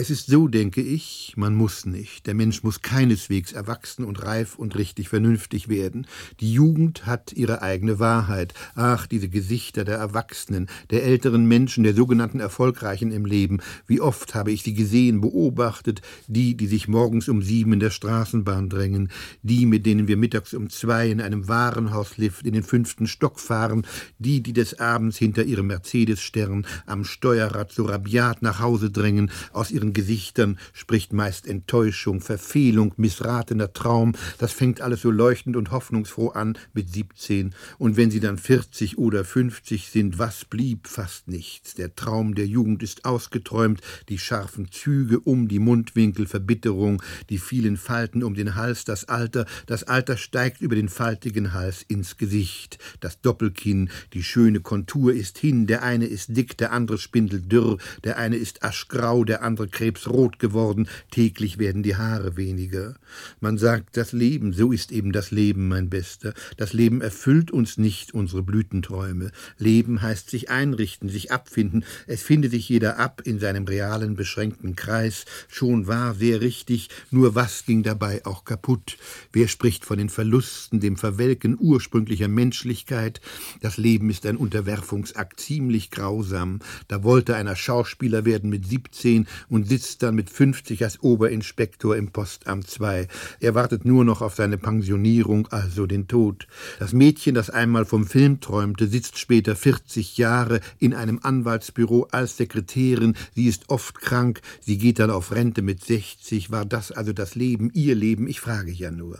Es ist so, denke ich, man muss nicht. Der Mensch muss keineswegs erwachsen und reif und richtig vernünftig werden. Die Jugend hat ihre eigene Wahrheit. Ach, diese Gesichter der Erwachsenen, der älteren Menschen, der sogenannten Erfolgreichen im Leben. Wie oft habe ich sie gesehen, beobachtet, die, die sich morgens um sieben in der Straßenbahn drängen, die, mit denen wir mittags um zwei in einem Warenhauslift in den fünften Stock fahren, die, die des Abends hinter ihrem Mercedes-Stern am Steuerrad so rabiat nach Hause drängen, aus ihren Gesichtern spricht meist Enttäuschung, Verfehlung, missratener Traum. Das fängt alles so leuchtend und hoffnungsfroh an mit 17. Und wenn sie dann 40 oder 50 sind, was blieb? Fast nichts. Der Traum der Jugend ist ausgeträumt, die scharfen Züge um die Mundwinkel, Verbitterung, die vielen Falten um den Hals, das Alter. Das Alter steigt über den faltigen Hals ins Gesicht. Das Doppelkinn, die schöne Kontur ist hin. Der eine ist dick, der andere spindeldürr, der eine ist aschgrau, der andere krebsrot geworden, täglich werden die Haare weniger. Man sagt, das Leben, so ist eben das Leben, mein Bester. Das Leben erfüllt uns nicht unsere Blütenträume. Leben heißt sich einrichten, sich abfinden. Es findet sich jeder ab in seinem realen, beschränkten Kreis. Schon war sehr richtig, nur was ging dabei auch kaputt? Wer spricht von den Verlusten, dem Verwelken ursprünglicher Menschlichkeit? Das Leben ist ein Unterwerfungsakt, ziemlich grausam. Da wollte einer Schauspieler werden mit 17 und sitzt dann mit 50 als Oberinspektor im Postamt 2. Er wartet nur noch auf seine Pensionierung, also den Tod. Das Mädchen, das einmal vom Film träumte, sitzt später 40 Jahre in einem Anwaltsbüro als Sekretärin. Sie ist oft krank, sie geht dann auf Rente mit 60. War das also das Leben, ihr Leben? Ich frage ja nur.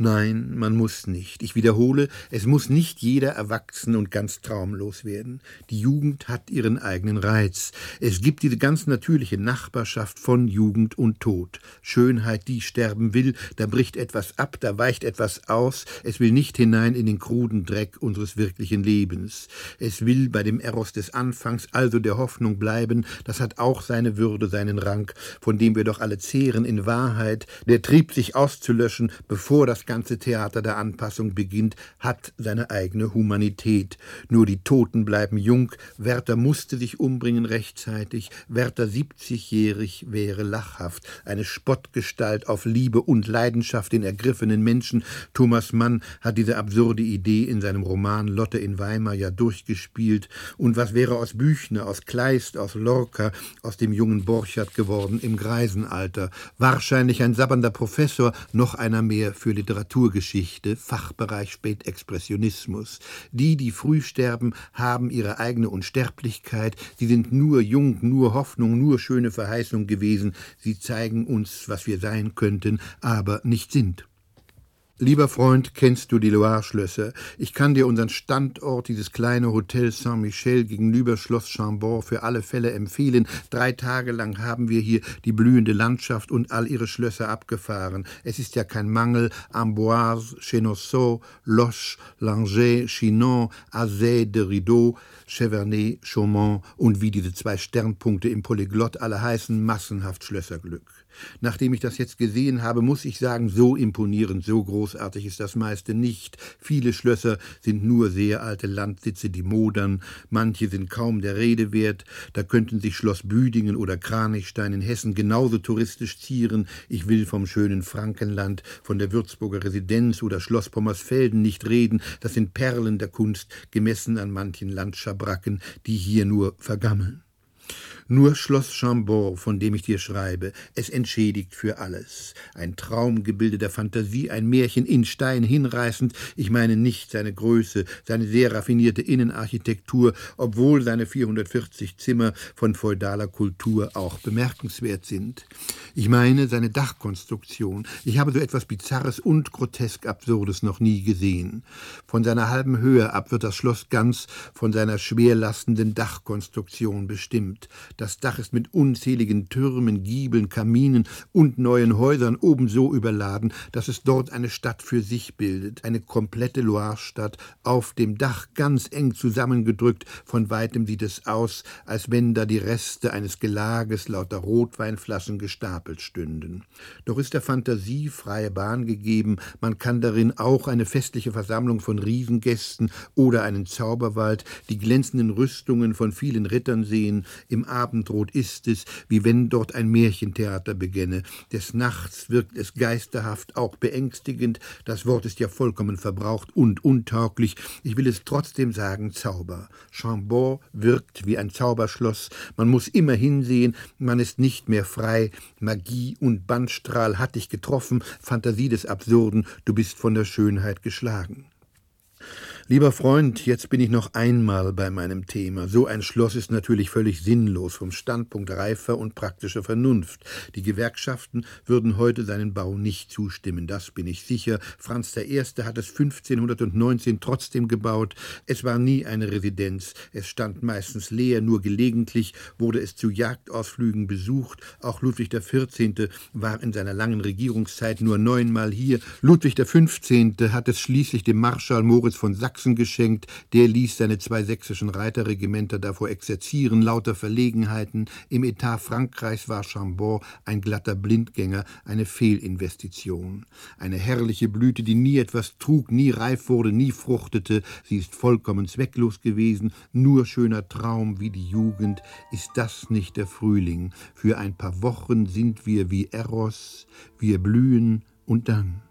Nein, man muss nicht. Ich wiederhole, es muss nicht jeder erwachsen und ganz traumlos werden. Die Jugend hat ihren eigenen Reiz. Es gibt diese ganz natürliche Nachbarschaft von Jugend und Tod. Schönheit, die sterben will, da bricht etwas ab, da weicht etwas aus, es will nicht hinein in den kruden Dreck unseres wirklichen Lebens. Es will bei dem Eros des Anfangs, also der Hoffnung bleiben, das hat auch seine Würde, seinen Rang, von dem wir doch alle zehren in Wahrheit, der Trieb sich auszulöschen, bevor das ganze Theater der Anpassung beginnt, hat seine eigene Humanität. Nur die Toten bleiben jung. Werther musste sich umbringen rechtzeitig. Werther 70-jährig wäre lachhaft. Eine Spottgestalt auf Liebe und Leidenschaft in ergriffenen Menschen. Thomas Mann hat diese absurde Idee in seinem Roman Lotte in Weimar ja durchgespielt. Und was wäre aus Büchner, aus Kleist, aus Lorca, aus dem jungen Borchardt geworden im Greisenalter? Wahrscheinlich ein sabbernder Professor, noch einer mehr für Literatur. Literaturgeschichte, Fachbereich Spätexpressionismus. Die, die früh sterben, haben ihre eigene Unsterblichkeit. Sie sind nur jung, nur Hoffnung, nur schöne Verheißung gewesen. Sie zeigen uns, was wir sein könnten, aber nicht sind. Lieber Freund, kennst du die Loire-Schlösser? Ich kann dir unseren Standort, dieses kleine Hotel Saint-Michel gegenüber Schloss Chambord, für alle Fälle empfehlen. Drei Tage lang haben wir hier die blühende Landschaft und all ihre Schlösser abgefahren. Es ist ja kein Mangel. Amboise, Chenonceau, Loche, Langeais, Chinon, Azay de Rideau, Chevernet, Chaumont und wie diese zwei Sternpunkte im Polyglott alle heißen, massenhaft Schlösserglück. Nachdem ich das jetzt gesehen habe, muss ich sagen, so imponierend, so großartig ist das meiste nicht. Viele Schlösser sind nur sehr alte Landsitze, die modern, manche sind kaum der Rede wert. Da könnten sich Schloss Büdingen oder Kranichstein in Hessen genauso touristisch zieren. Ich will vom schönen Frankenland, von der Würzburger Residenz oder Schloss Pommersfelden nicht reden. Das sind Perlen der Kunst, gemessen an manchen Landschabracken, die hier nur vergammeln. Nur Schloss Chambord, von dem ich dir schreibe, es entschädigt für alles. Ein Traumgebilde der Fantasie, ein Märchen in Stein hinreißend. Ich meine nicht seine Größe, seine sehr raffinierte Innenarchitektur, obwohl seine 440 Zimmer von feudaler Kultur auch bemerkenswert sind. Ich meine seine Dachkonstruktion. Ich habe so etwas Bizarres und grotesk Absurdes noch nie gesehen. Von seiner halben Höhe ab wird das Schloss ganz von seiner schwerlastenden Dachkonstruktion bestimmt. Das Dach ist mit unzähligen Türmen, Giebeln, Kaminen und neuen Häusern oben so überladen, dass es dort eine Stadt für sich bildet, eine komplette Loire-Stadt, auf dem Dach ganz eng zusammengedrückt, von weitem sieht es aus, als wenn da die Reste eines Gelages lauter Rotweinflaschen gestapelt stünden. Doch ist der Fantasie freie Bahn gegeben, man kann darin auch eine festliche Versammlung von Riesengästen oder einen Zauberwald, die glänzenden Rüstungen von vielen Rittern sehen, im Abend Abendrot ist es, wie wenn dort ein Märchentheater begänne. Des Nachts wirkt es geisterhaft, auch beängstigend. Das Wort ist ja vollkommen verbraucht und untauglich. Ich will es trotzdem sagen, Zauber. Chambord wirkt wie ein Zauberschloss. Man muss immer hinsehen, man ist nicht mehr frei. Magie und Bandstrahl hat dich getroffen, Fantasie des Absurden, du bist von der Schönheit geschlagen. Lieber Freund, jetzt bin ich noch einmal bei meinem Thema. So ein Schloss ist natürlich völlig sinnlos vom Standpunkt reifer und praktischer Vernunft. Die Gewerkschaften würden heute seinen Bau nicht zustimmen, das bin ich sicher. Franz I. hat es 1519 trotzdem gebaut. Es war nie eine Residenz. Es stand meistens leer, nur gelegentlich wurde es zu Jagdausflügen besucht. Auch Ludwig XIV. war in seiner langen Regierungszeit nur neunmal hier. Ludwig XV. hat es schließlich dem Marschall Moritz von Sachsen Sachsen geschenkt, der ließ seine zwei sächsischen Reiterregimenter davor exerzieren, lauter Verlegenheiten. Im Etat Frankreichs war Chambord ein glatter Blindgänger, eine Fehlinvestition. Eine herrliche Blüte, die nie etwas trug, nie reif wurde, nie fruchtete. Sie ist vollkommen zwecklos gewesen, nur schöner Traum wie die Jugend. Ist das nicht der Frühling? Für ein paar Wochen sind wir wie Eros, wir blühen und dann.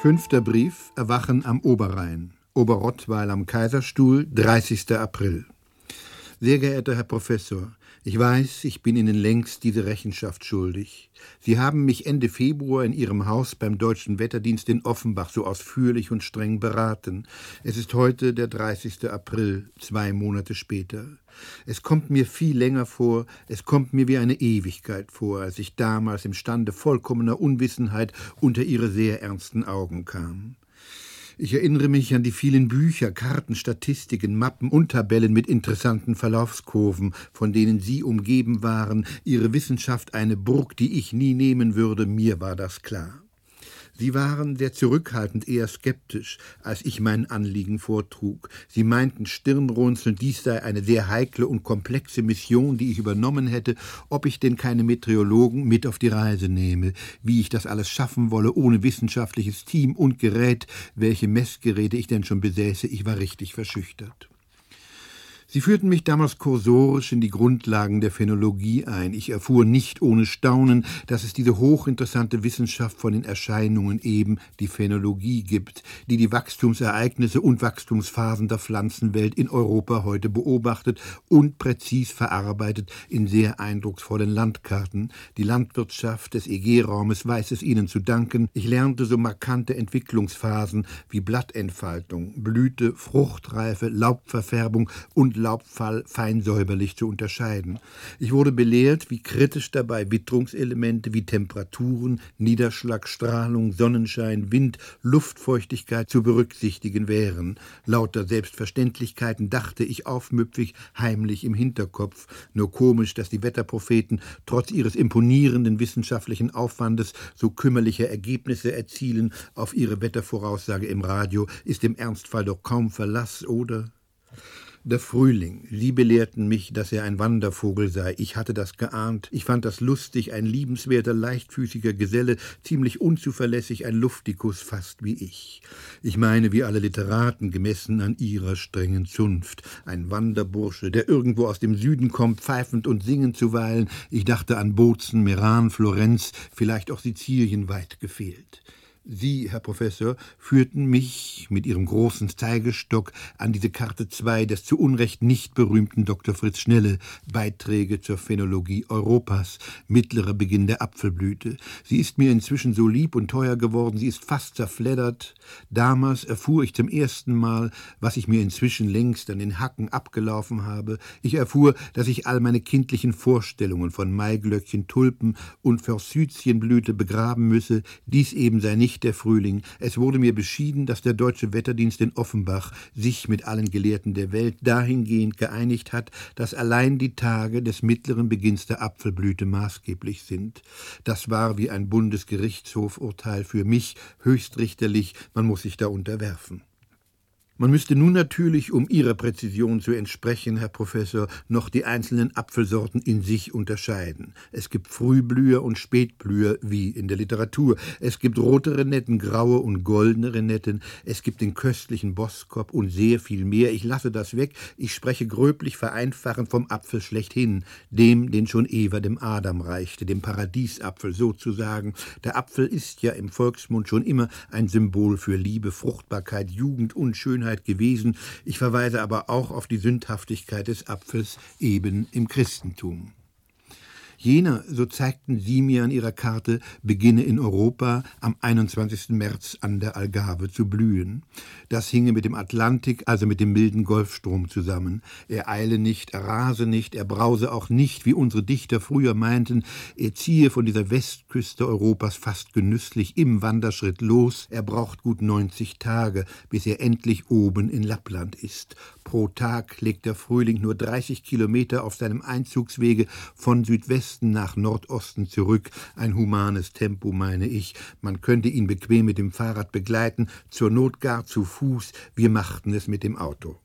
Fünfter Brief Erwachen am Oberrhein. Oberrottweil am Kaiserstuhl, 30. April. Sehr geehrter Herr Professor, ich weiß, ich bin Ihnen längst diese Rechenschaft schuldig. Sie haben mich Ende Februar in Ihrem Haus beim Deutschen Wetterdienst in Offenbach so ausführlich und streng beraten. Es ist heute der 30. April, zwei Monate später. Es kommt mir viel länger vor, es kommt mir wie eine Ewigkeit vor, als ich damals im Stande vollkommener Unwissenheit unter Ihre sehr ernsten Augen kam. Ich erinnere mich an die vielen Bücher, Karten, Statistiken, Mappen und Tabellen mit interessanten Verlaufskurven, von denen Sie umgeben waren, Ihre Wissenschaft eine Burg, die ich nie nehmen würde, mir war das klar. Sie waren sehr zurückhaltend, eher skeptisch, als ich mein Anliegen vortrug. Sie meinten stirnrunzelnd, dies sei eine sehr heikle und komplexe Mission, die ich übernommen hätte, ob ich denn keine Meteorologen mit auf die Reise nehme, wie ich das alles schaffen wolle, ohne wissenschaftliches Team und Gerät, welche Messgeräte ich denn schon besäße. Ich war richtig verschüchtert. Sie führten mich damals kursorisch in die Grundlagen der Phänologie ein. Ich erfuhr nicht ohne Staunen, dass es diese hochinteressante Wissenschaft von den Erscheinungen eben, die Phänologie, gibt, die die Wachstumsereignisse und Wachstumsphasen der Pflanzenwelt in Europa heute beobachtet und präzis verarbeitet in sehr eindrucksvollen Landkarten. Die Landwirtschaft des EG-Raumes weiß es ihnen zu danken. Ich lernte so markante Entwicklungsphasen wie Blattentfaltung, Blüte, Fruchtreife, Laubverfärbung und Laubfall fein säuberlich zu unterscheiden. Ich wurde belehrt, wie kritisch dabei Witterungselemente wie Temperaturen, Niederschlag, Strahlung, Sonnenschein, Wind, Luftfeuchtigkeit zu berücksichtigen wären. Lauter Selbstverständlichkeiten dachte ich aufmüpfig, heimlich im Hinterkopf. Nur komisch, dass die Wetterpropheten trotz ihres imponierenden wissenschaftlichen Aufwandes so kümmerliche Ergebnisse erzielen auf ihre Wettervoraussage im Radio, ist im Ernstfall doch kaum Verlass, oder? Der Frühling. Sie belehrten mich, dass er ein Wandervogel sei. Ich hatte das geahnt. Ich fand das lustig, ein liebenswerter, leichtfüßiger Geselle, ziemlich unzuverlässig, ein Luftikus fast wie ich. Ich meine, wie alle Literaten, gemessen an ihrer strengen Zunft. Ein Wanderbursche, der irgendwo aus dem Süden kommt, pfeifend und singend zuweilen. Ich dachte an Bozen, Meran, Florenz, vielleicht auch Sizilien weit gefehlt. Sie, Herr Professor, führten mich mit Ihrem großen Zeigestock an diese Karte 2 des zu Unrecht nicht berühmten Dr. Fritz Schnelle, Beiträge zur Phänologie Europas, mittlerer Beginn der Apfelblüte. Sie ist mir inzwischen so lieb und teuer geworden, sie ist fast zerfleddert. Damals erfuhr ich zum ersten Mal, was ich mir inzwischen längst an den Hacken abgelaufen habe. Ich erfuhr, dass ich all meine kindlichen Vorstellungen von Maiglöckchen, Tulpen und Forsythienblüte begraben müsse. Dies eben sei nicht nicht der Frühling. Es wurde mir beschieden, dass der deutsche Wetterdienst in Offenbach sich mit allen Gelehrten der Welt dahingehend geeinigt hat, dass allein die Tage des mittleren Beginns der Apfelblüte maßgeblich sind. Das war wie ein Bundesgerichtshofurteil für mich höchstrichterlich, man muss sich da unterwerfen. Man müsste nun natürlich, um Ihrer Präzision zu entsprechen, Herr Professor, noch die einzelnen Apfelsorten in sich unterscheiden. Es gibt Frühblüher und Spätblüher, wie in der Literatur. Es gibt rote Renetten, graue und goldene Renetten. Es gibt den köstlichen Boskop und sehr viel mehr. Ich lasse das weg. Ich spreche gröblich vereinfachend vom Apfel schlechthin, dem, den schon Eva dem Adam reichte, dem Paradiesapfel sozusagen. Der Apfel ist ja im Volksmund schon immer ein Symbol für Liebe, Fruchtbarkeit, Jugend und Schönheit Schönheit gewesen. Ich verweise aber auch auf die Sündhaftigkeit des Apfels eben im Christentum. Jener, so zeigten Sie mir an Ihrer Karte, beginne in Europa am 21. März an der Algarve zu blühen. Das hinge mit dem Atlantik, also mit dem milden Golfstrom zusammen. Er eile nicht, er rase nicht, er brause auch nicht, wie unsere Dichter früher meinten, er ziehe von dieser Westküste Europas fast genüsslich im Wanderschritt los, er braucht gut 90 Tage, bis er endlich oben in Lappland ist. Pro Tag legt der Frühling nur 30 Kilometer auf seinem Einzugswege von Südwesten nach Nordosten zurück. Ein humanes Tempo, meine ich. Man könnte ihn bequem mit dem Fahrrad begleiten, zur Not gar zu Fuß. Wir machten es mit dem Auto.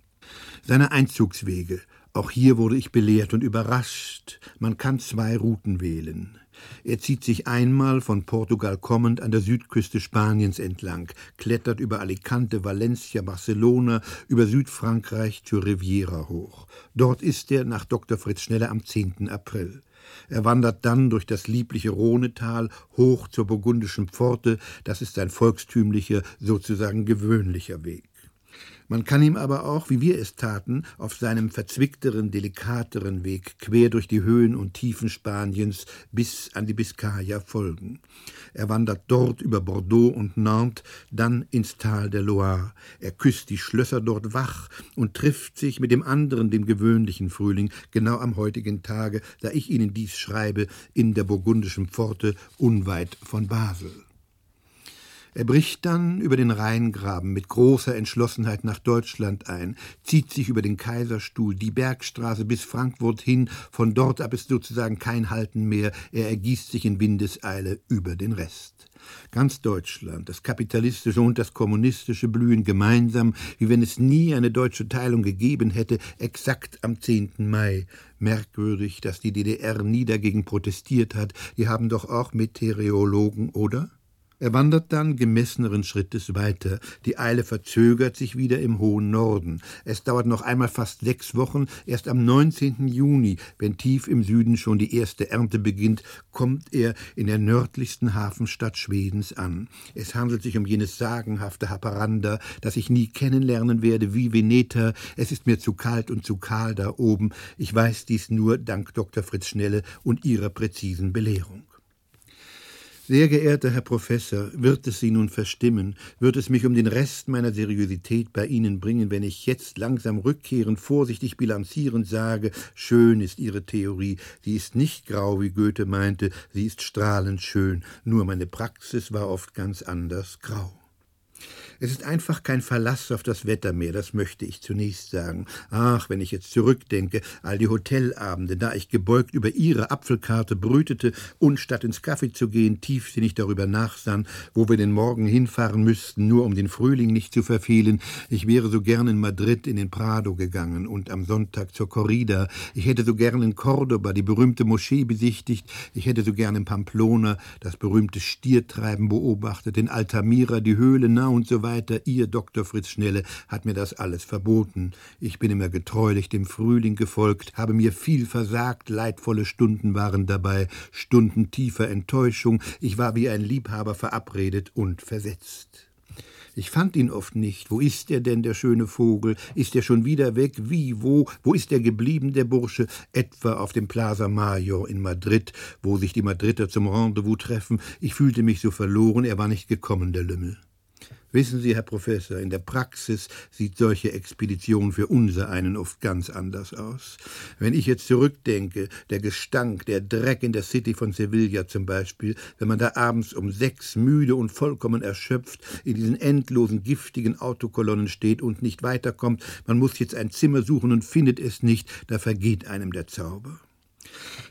Seine Einzugswege. Auch hier wurde ich belehrt und überrascht. Man kann zwei Routen wählen. Er zieht sich einmal von Portugal kommend an der Südküste Spaniens entlang, klettert über Alicante, Valencia, Barcelona, über Südfrankreich zur Riviera hoch. Dort ist er nach Dr. Fritz Schneller am 10. April. Er wandert dann durch das liebliche Rhonetal hoch zur burgundischen Pforte, das ist ein volkstümlicher, sozusagen gewöhnlicher Weg. Man kann ihm aber auch, wie wir es taten, auf seinem verzwickteren, delikateren Weg quer durch die Höhen und Tiefen Spaniens bis an die Biskaya folgen. Er wandert dort über Bordeaux und Nantes, dann ins Tal der Loire. Er küsst die Schlösser dort wach und trifft sich mit dem anderen, dem gewöhnlichen Frühling, genau am heutigen Tage, da ich Ihnen dies schreibe, in der burgundischen Pforte unweit von Basel. Er bricht dann über den Rheingraben mit großer Entschlossenheit nach Deutschland ein, zieht sich über den Kaiserstuhl, die Bergstraße bis Frankfurt hin, von dort ab ist sozusagen kein Halten mehr, er ergießt sich in Windeseile über den Rest. Ganz Deutschland, das kapitalistische und das kommunistische blühen gemeinsam, wie wenn es nie eine deutsche Teilung gegeben hätte, exakt am 10. Mai. Merkwürdig, dass die DDR nie dagegen protestiert hat. Die haben doch auch Meteorologen, oder? Er wandert dann gemesseneren Schrittes weiter. Die Eile verzögert sich wieder im hohen Norden. Es dauert noch einmal fast sechs Wochen. Erst am 19. Juni, wenn tief im Süden schon die erste Ernte beginnt, kommt er in der nördlichsten Hafenstadt Schwedens an. Es handelt sich um jenes sagenhafte Haparanda, das ich nie kennenlernen werde, wie Veneta. Es ist mir zu kalt und zu kahl da oben. Ich weiß dies nur dank Dr. Fritz Schnelle und ihrer präzisen Belehrung. Sehr geehrter Herr Professor, wird es Sie nun verstimmen, wird es mich um den Rest meiner Seriosität bei Ihnen bringen, wenn ich jetzt langsam rückkehrend, vorsichtig bilanzierend sage, schön ist Ihre Theorie, sie ist nicht grau, wie Goethe meinte, sie ist strahlend schön, nur meine Praxis war oft ganz anders grau. Es ist einfach kein Verlass auf das Wetter mehr, das möchte ich zunächst sagen. Ach, wenn ich jetzt zurückdenke, all die Hotelabende, da ich gebeugt über Ihre Apfelkarte brütete und statt ins Kaffee zu gehen, tiefsinnig darüber nachsann, wo wir den Morgen hinfahren müssten, nur um den Frühling nicht zu verfehlen. Ich wäre so gern in Madrid in den Prado gegangen und am Sonntag zur Corrida. Ich hätte so gern in Cordoba die berühmte Moschee besichtigt. Ich hätte so gern in Pamplona das berühmte Stiertreiben beobachtet, in Altamira die Höhle nah und so weiter, ihr Dr. Fritz Schnelle hat mir das alles verboten. Ich bin immer getreulich dem Frühling gefolgt, habe mir viel versagt, leidvolle Stunden waren dabei, Stunden tiefer Enttäuschung, ich war wie ein Liebhaber verabredet und versetzt. Ich fand ihn oft nicht. Wo ist er denn, der schöne Vogel? Ist er schon wieder weg? Wie? Wo? Wo ist er geblieben, der Bursche? Etwa auf dem Plaza Mayor in Madrid, wo sich die Madrider zum Rendezvous treffen. Ich fühlte mich so verloren, er war nicht gekommen, der Lümmel. Wissen Sie, Herr Professor, in der Praxis sieht solche Expedition für unser einen oft ganz anders aus. Wenn ich jetzt zurückdenke, der Gestank, der Dreck in der City von Sevilla zum Beispiel, wenn man da abends um sechs müde und vollkommen erschöpft in diesen endlosen giftigen Autokolonnen steht und nicht weiterkommt, man muss jetzt ein Zimmer suchen und findet es nicht, da vergeht einem der Zauber.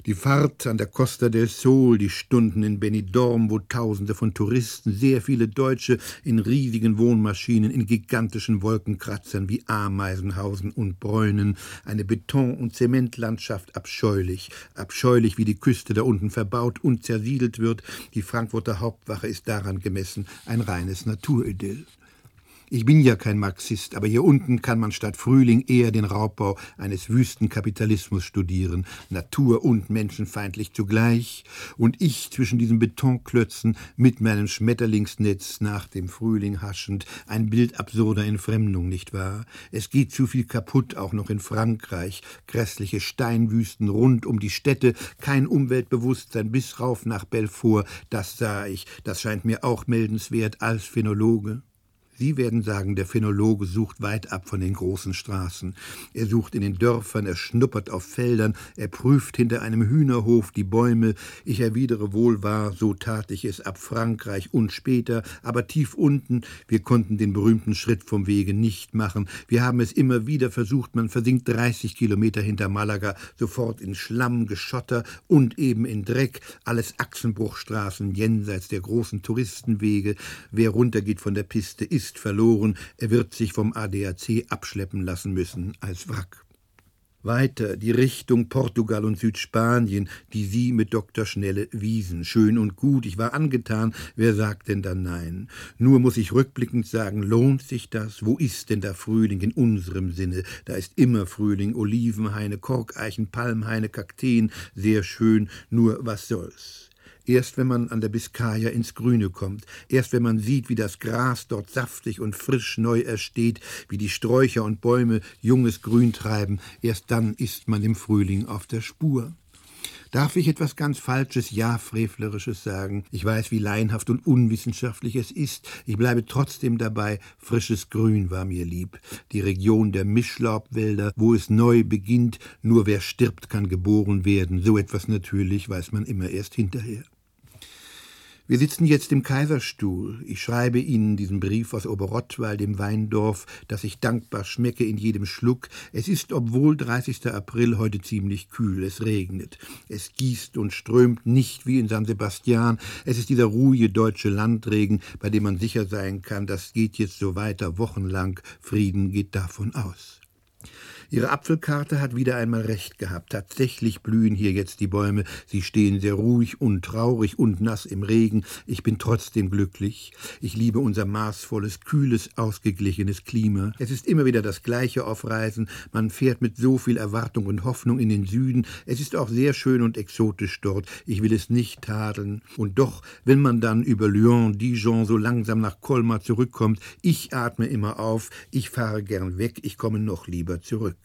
Die Fahrt an der Costa del Sol, die Stunden in Benidorm, wo Tausende von Touristen, sehr viele Deutsche in riesigen Wohnmaschinen, in gigantischen Wolkenkratzern wie Ameisen hausen und bräunen, eine Beton- und Zementlandschaft abscheulich, abscheulich wie die Küste da unten verbaut und zersiedelt wird. Die Frankfurter Hauptwache ist daran gemessen ein reines Naturidyll. Ich bin ja kein Marxist, aber hier unten kann man statt Frühling eher den Raubbau eines Wüstenkapitalismus studieren, natur- und menschenfeindlich zugleich, und ich zwischen diesen Betonklötzen mit meinem Schmetterlingsnetz nach dem Frühling haschend, ein Bild absurder Entfremdung, nicht wahr? Es geht zu viel kaputt, auch noch in Frankreich, grässliche Steinwüsten rund um die Städte, kein Umweltbewusstsein bis rauf nach Belfort, das sah ich, das scheint mir auch meldenswert als Phänologe. Sie werden sagen, der Phänologe sucht weit ab von den großen Straßen. Er sucht in den Dörfern, er schnuppert auf Feldern, er prüft hinter einem Hühnerhof die Bäume. Ich erwidere wohl wahr, so tat ich es ab Frankreich und später, aber tief unten, wir konnten den berühmten Schritt vom Wege nicht machen. Wir haben es immer wieder versucht, man versinkt 30 Kilometer hinter Malaga, sofort in Schlamm, Geschotter und eben in Dreck, alles Achsenbruchstraßen jenseits der großen Touristenwege. Wer runtergeht von der Piste, ist ist verloren, er wird sich vom ADAC abschleppen lassen müssen als Wrack. Weiter die Richtung Portugal und Südspanien, die Sie mit Dr. Schnelle wiesen. Schön und gut, ich war angetan, wer sagt denn dann nein? Nur muss ich rückblickend sagen, lohnt sich das? Wo ist denn der Frühling in unserem Sinne? Da ist immer Frühling, Olivenhaine, Korkeichen, Palmhaine, Kakteen, sehr schön, nur was soll's? Erst wenn man an der Biskaya ins Grüne kommt, erst wenn man sieht, wie das Gras dort saftig und frisch neu ersteht, wie die Sträucher und Bäume junges Grün treiben, erst dann ist man im Frühling auf der Spur. Darf ich etwas ganz Falsches, ja Frevlerisches sagen? Ich weiß, wie laienhaft und unwissenschaftlich es ist. Ich bleibe trotzdem dabei. Frisches Grün war mir lieb. Die Region der Mischlaubwälder, wo es neu beginnt. Nur wer stirbt, kann geboren werden. So etwas natürlich weiß man immer erst hinterher. Wir sitzen jetzt im Kaiserstuhl. Ich schreibe Ihnen diesen Brief aus Oberrottweil, dem Weindorf, das ich dankbar schmecke in jedem Schluck. Es ist, obwohl 30. April, heute ziemlich kühl. Es regnet. Es gießt und strömt nicht wie in San Sebastian. Es ist dieser ruhige deutsche Landregen, bei dem man sicher sein kann, das geht jetzt so weiter wochenlang. Frieden geht davon aus. Ihre Apfelkarte hat wieder einmal recht gehabt. Tatsächlich blühen hier jetzt die Bäume. Sie stehen sehr ruhig und traurig und nass im Regen. Ich bin trotzdem glücklich. Ich liebe unser maßvolles, kühles, ausgeglichenes Klima. Es ist immer wieder das Gleiche auf Reisen. Man fährt mit so viel Erwartung und Hoffnung in den Süden. Es ist auch sehr schön und exotisch dort. Ich will es nicht tadeln. Und doch, wenn man dann über Lyon, Dijon so langsam nach Colmar zurückkommt, ich atme immer auf. Ich fahre gern weg. Ich komme noch lieber zurück.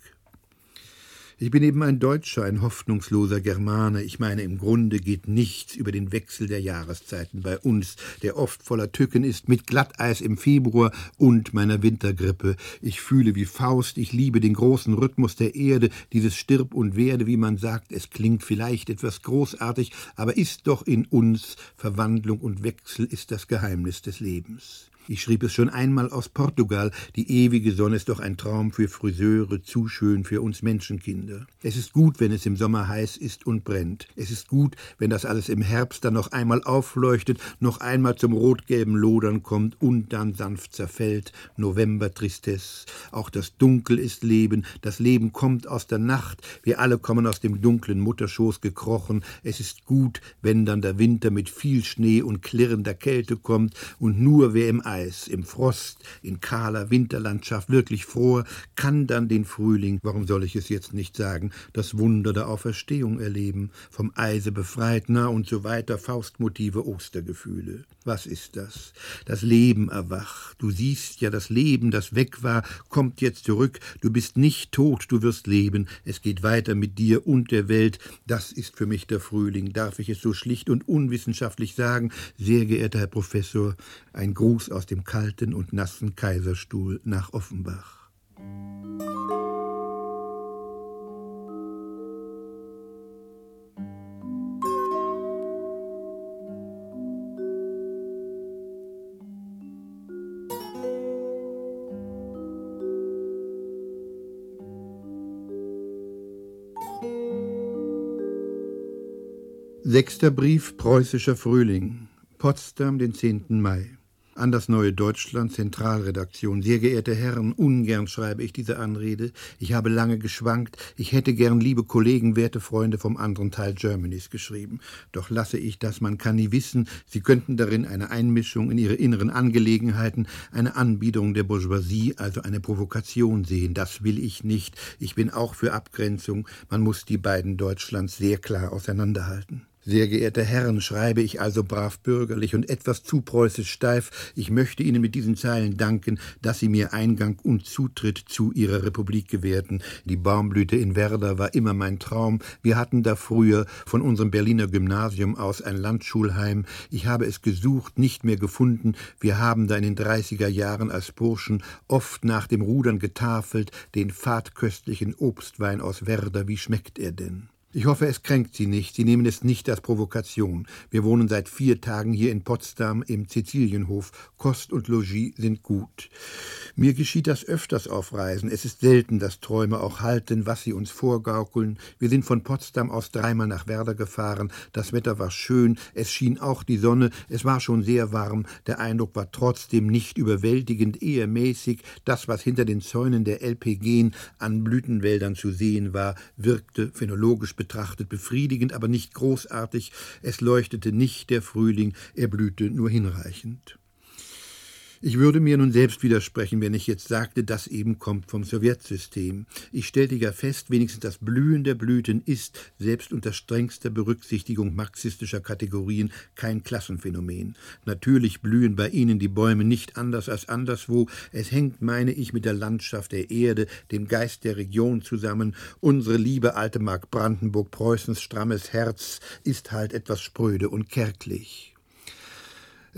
Ich bin eben ein Deutscher, ein hoffnungsloser Germane. Ich meine, im Grunde geht nichts über den Wechsel der Jahreszeiten bei uns, der oft voller Tücken ist, mit Glatteis im Februar und meiner Wintergrippe. Ich fühle wie Faust, ich liebe den großen Rhythmus der Erde, dieses Stirb und Werde, wie man sagt. Es klingt vielleicht etwas großartig, aber ist doch in uns Verwandlung und Wechsel ist das Geheimnis des Lebens. Ich schrieb es schon einmal aus Portugal, die ewige Sonne ist doch ein Traum für Friseure, zu schön für uns Menschenkinder. Es ist gut, wenn es im Sommer heiß ist und brennt. Es ist gut, wenn das alles im Herbst dann noch einmal aufleuchtet, noch einmal zum rotgelben Lodern kommt und dann sanft zerfällt. November Tristesse. Auch das Dunkel ist Leben. Das Leben kommt aus der Nacht. Wir alle kommen aus dem dunklen Mutterschoß gekrochen. Es ist gut, wenn dann der Winter mit viel Schnee und klirrender Kälte kommt und nur wer im im Frost, in kahler Winterlandschaft wirklich froh, kann dann den Frühling, warum soll ich es jetzt nicht sagen, das Wunder der Auferstehung erleben, vom Eise befreit, na und so weiter, Faustmotive, Ostergefühle. Was ist das? Das Leben erwacht. Du siehst ja, das Leben, das weg war, kommt jetzt zurück. Du bist nicht tot, du wirst leben. Es geht weiter mit dir und der Welt. Das ist für mich der Frühling. Darf ich es so schlicht und unwissenschaftlich sagen? Sehr geehrter Herr Professor, ein Gruß aus dem kalten und nassen Kaiserstuhl nach Offenbach. Sechster Brief Preußischer Frühling Potsdam, den 10. Mai an das Neue Deutschland Zentralredaktion. Sehr geehrte Herren, ungern schreibe ich diese Anrede. Ich habe lange geschwankt. Ich hätte gern liebe Kollegen, werte Freunde vom anderen Teil Germanys geschrieben. Doch lasse ich das, man kann nie wissen. Sie könnten darin eine Einmischung in ihre inneren Angelegenheiten, eine Anbiederung der Bourgeoisie, also eine Provokation sehen. Das will ich nicht. Ich bin auch für Abgrenzung. Man muss die beiden Deutschlands sehr klar auseinanderhalten. Sehr geehrte Herren, schreibe ich also brav bürgerlich und etwas zu preußisch steif, ich möchte Ihnen mit diesen Zeilen danken, dass Sie mir Eingang und Zutritt zu Ihrer Republik gewährten. Die Baumblüte in Werder war immer mein Traum. Wir hatten da früher von unserem Berliner Gymnasium aus ein Landschulheim. Ich habe es gesucht, nicht mehr gefunden. Wir haben da in den dreißiger Jahren als Burschen oft nach dem Rudern getafelt, den fadköstlichen Obstwein aus Werder. Wie schmeckt er denn? Ich hoffe, es kränkt Sie nicht. Sie nehmen es nicht als Provokation. Wir wohnen seit vier Tagen hier in Potsdam im Sizilienhof. Kost und Logis sind gut. Mir geschieht das öfters auf Reisen. Es ist selten, dass Träume auch halten, was sie uns vorgaukeln. Wir sind von Potsdam aus dreimal nach Werder gefahren. Das Wetter war schön. Es schien auch die Sonne. Es war schon sehr warm. Der Eindruck war trotzdem nicht überwältigend, eher mäßig. Das, was hinter den Zäunen der LPG an Blütenwäldern zu sehen war, wirkte phänologisch betrachtet befriedigend, aber nicht großartig. Es leuchtete nicht der Frühling, er blühte nur hinreichend. Ich würde mir nun selbst widersprechen, wenn ich jetzt sagte, das eben kommt vom Sowjetsystem. Ich stellte ja fest, wenigstens das Blühen der Blüten ist, selbst unter strengster Berücksichtigung marxistischer Kategorien, kein Klassenphänomen. Natürlich blühen bei ihnen die Bäume nicht anders als anderswo. Es hängt, meine ich, mit der Landschaft der Erde, dem Geist der Region zusammen. Unsere liebe alte Mark Brandenburg, Preußens strammes Herz, ist halt etwas spröde und kärglich.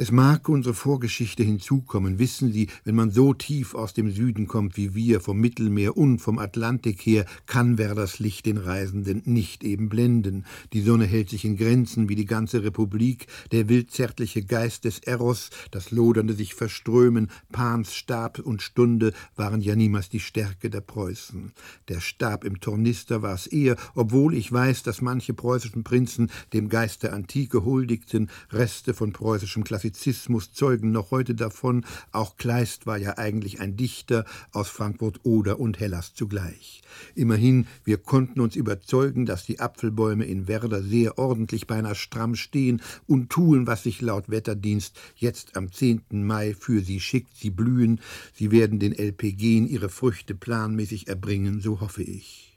Es mag unsere Vorgeschichte hinzukommen. Wissen Sie, wenn man so tief aus dem Süden kommt wie wir, vom Mittelmeer und vom Atlantik her, kann Werders Licht den Reisenden nicht eben blenden. Die Sonne hält sich in Grenzen wie die ganze Republik. Der wildzärtliche Geist des Eros, das lodernde sich verströmen, Pans Stab und Stunde waren ja niemals die Stärke der Preußen. Der Stab im Tornister war es eher, obwohl ich weiß, dass manche preußischen Prinzen dem Geist der Antike huldigten, Reste von preußischem Klassizismus Klassizismus zeugen noch heute davon. Auch Kleist war ja eigentlich ein Dichter aus Frankfurt Oder und Hellas zugleich. Immerhin, wir konnten uns überzeugen, dass die Apfelbäume in Werder sehr ordentlich beinahe stramm stehen und tun, was sich laut Wetterdienst jetzt am 10. Mai für sie schickt. Sie blühen, sie werden den LPG ihre Früchte planmäßig erbringen, so hoffe ich.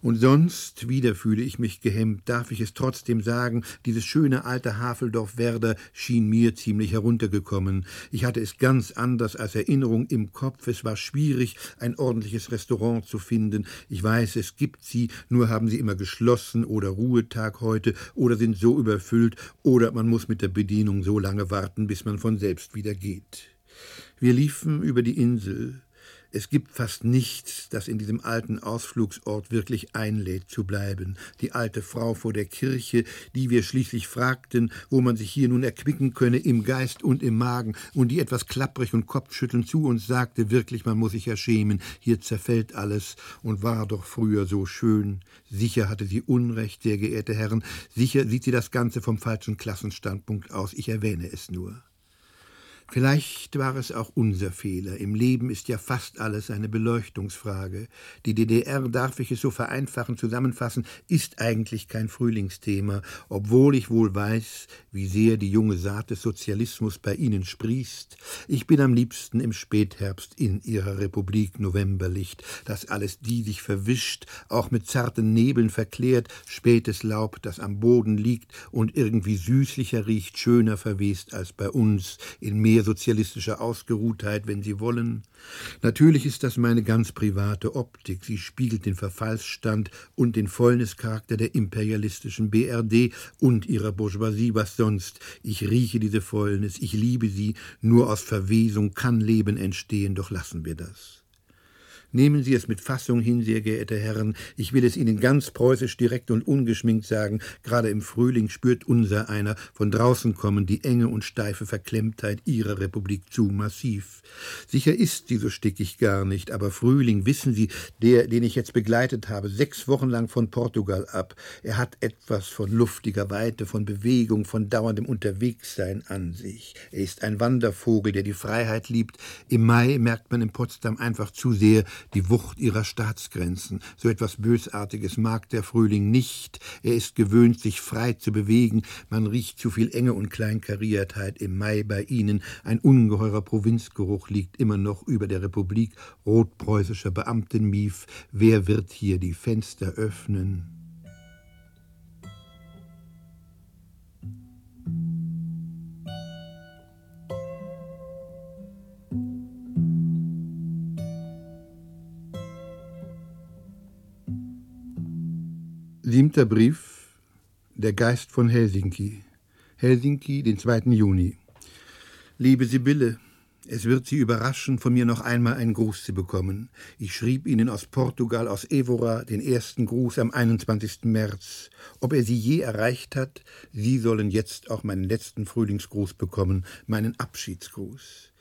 Und sonst, wieder fühle ich mich gehemmt, darf ich es trotzdem sagen, dieses schöne alte Haveldorf Werder schien mir ziemlich heruntergekommen. Ich hatte es ganz anders als Erinnerung im Kopf. Es war schwierig, ein ordentliches Restaurant zu finden. Ich weiß, es gibt sie, nur haben sie immer geschlossen oder Ruhetag heute oder sind so überfüllt oder man muss mit der Bedienung so lange warten, bis man von selbst wieder geht. Wir liefen über die Insel. Es gibt fast nichts, das in diesem alten Ausflugsort wirklich einlädt zu bleiben. Die alte Frau vor der Kirche, die wir schließlich fragten, wo man sich hier nun erquicken könne, im Geist und im Magen, und die etwas klapprig und kopfschüttelnd zu uns sagte, wirklich, man muss sich ja schämen, hier zerfällt alles und war doch früher so schön. Sicher hatte sie Unrecht, sehr geehrte Herren, sicher sieht sie das Ganze vom falschen Klassenstandpunkt aus, ich erwähne es nur. Vielleicht war es auch unser Fehler. Im Leben ist ja fast alles eine Beleuchtungsfrage. Die DDR, darf ich es so vereinfachend zusammenfassen, ist eigentlich kein Frühlingsthema, obwohl ich wohl weiß, wie sehr die junge Saat des Sozialismus bei Ihnen sprießt. Ich bin am liebsten im Spätherbst in Ihrer Republik Novemberlicht, das alles die sich verwischt, auch mit zarten Nebeln verklärt, spätes Laub, das am Boden liegt und irgendwie süßlicher riecht, schöner verwest als bei uns in mehr sozialistischer Ausgeruhtheit, wenn Sie wollen. Natürlich ist das meine ganz private Optik. Sie spiegelt den Verfallsstand und den Fäulnischarakter der imperialistischen BRD und ihrer Bourgeoisie. Was sonst? Ich rieche diese Fäulnis, ich liebe sie. Nur aus Verwesung kann Leben entstehen, doch lassen wir das. Nehmen Sie es mit Fassung hin, sehr geehrte Herren. Ich will es Ihnen ganz preußisch direkt und ungeschminkt sagen. Gerade im Frühling spürt unser einer von draußen kommen die enge und steife Verklemmtheit Ihrer Republik zu massiv. Sicher ist sie so stickig gar nicht, aber Frühling, wissen Sie, der, den ich jetzt begleitet habe, sechs Wochen lang von Portugal ab, er hat etwas von luftiger Weite, von Bewegung, von dauerndem Unterwegssein an sich. Er ist ein Wandervogel, der die Freiheit liebt. Im Mai merkt man in Potsdam einfach zu sehr, die Wucht ihrer Staatsgrenzen. So etwas Bösartiges mag der Frühling nicht. Er ist gewöhnt, sich frei zu bewegen. Man riecht zu viel Enge und Kleinkariertheit im Mai bei ihnen. Ein ungeheurer Provinzgeruch liegt immer noch über der Republik. Rotpreußischer Beamtenmief. Wer wird hier die Fenster öffnen? Siebter Brief Der Geist von Helsinki. Helsinki, den 2. Juni. Liebe Sibylle, es wird Sie überraschen, von mir noch einmal einen Gruß zu bekommen. Ich schrieb Ihnen aus Portugal, aus Evora, den ersten Gruß am 21. März. Ob er Sie je erreicht hat, Sie sollen jetzt auch meinen letzten Frühlingsgruß bekommen, meinen Abschiedsgruß.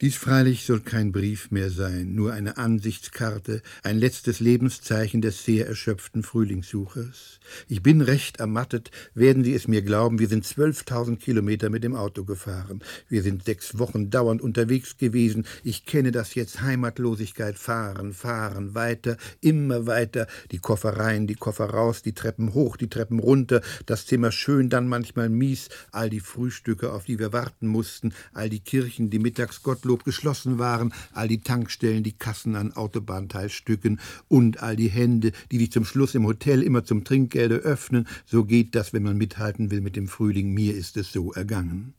Dies freilich soll kein Brief mehr sein, nur eine Ansichtskarte, ein letztes Lebenszeichen des sehr erschöpften Frühlingssuchers. Ich bin recht ermattet, werden Sie es mir glauben, wir sind zwölftausend Kilometer mit dem Auto gefahren. Wir sind sechs Wochen dauernd unterwegs gewesen. Ich kenne das jetzt. Heimatlosigkeit, fahren, fahren, weiter, immer weiter, die Koffer rein, die Koffer raus, die Treppen hoch, die Treppen runter, das Zimmer schön, dann manchmal mies, all die Frühstücke, auf die wir warten mussten, all die Kirchen, die mittags Gottlob geschlossen waren, all die Tankstellen, die Kassen an Autobahnteilstücken und all die Hände, die sich zum Schluss im Hotel immer zum Trinkgelde öffnen, so geht das, wenn man mithalten will mit dem Frühling, mir ist es so ergangen.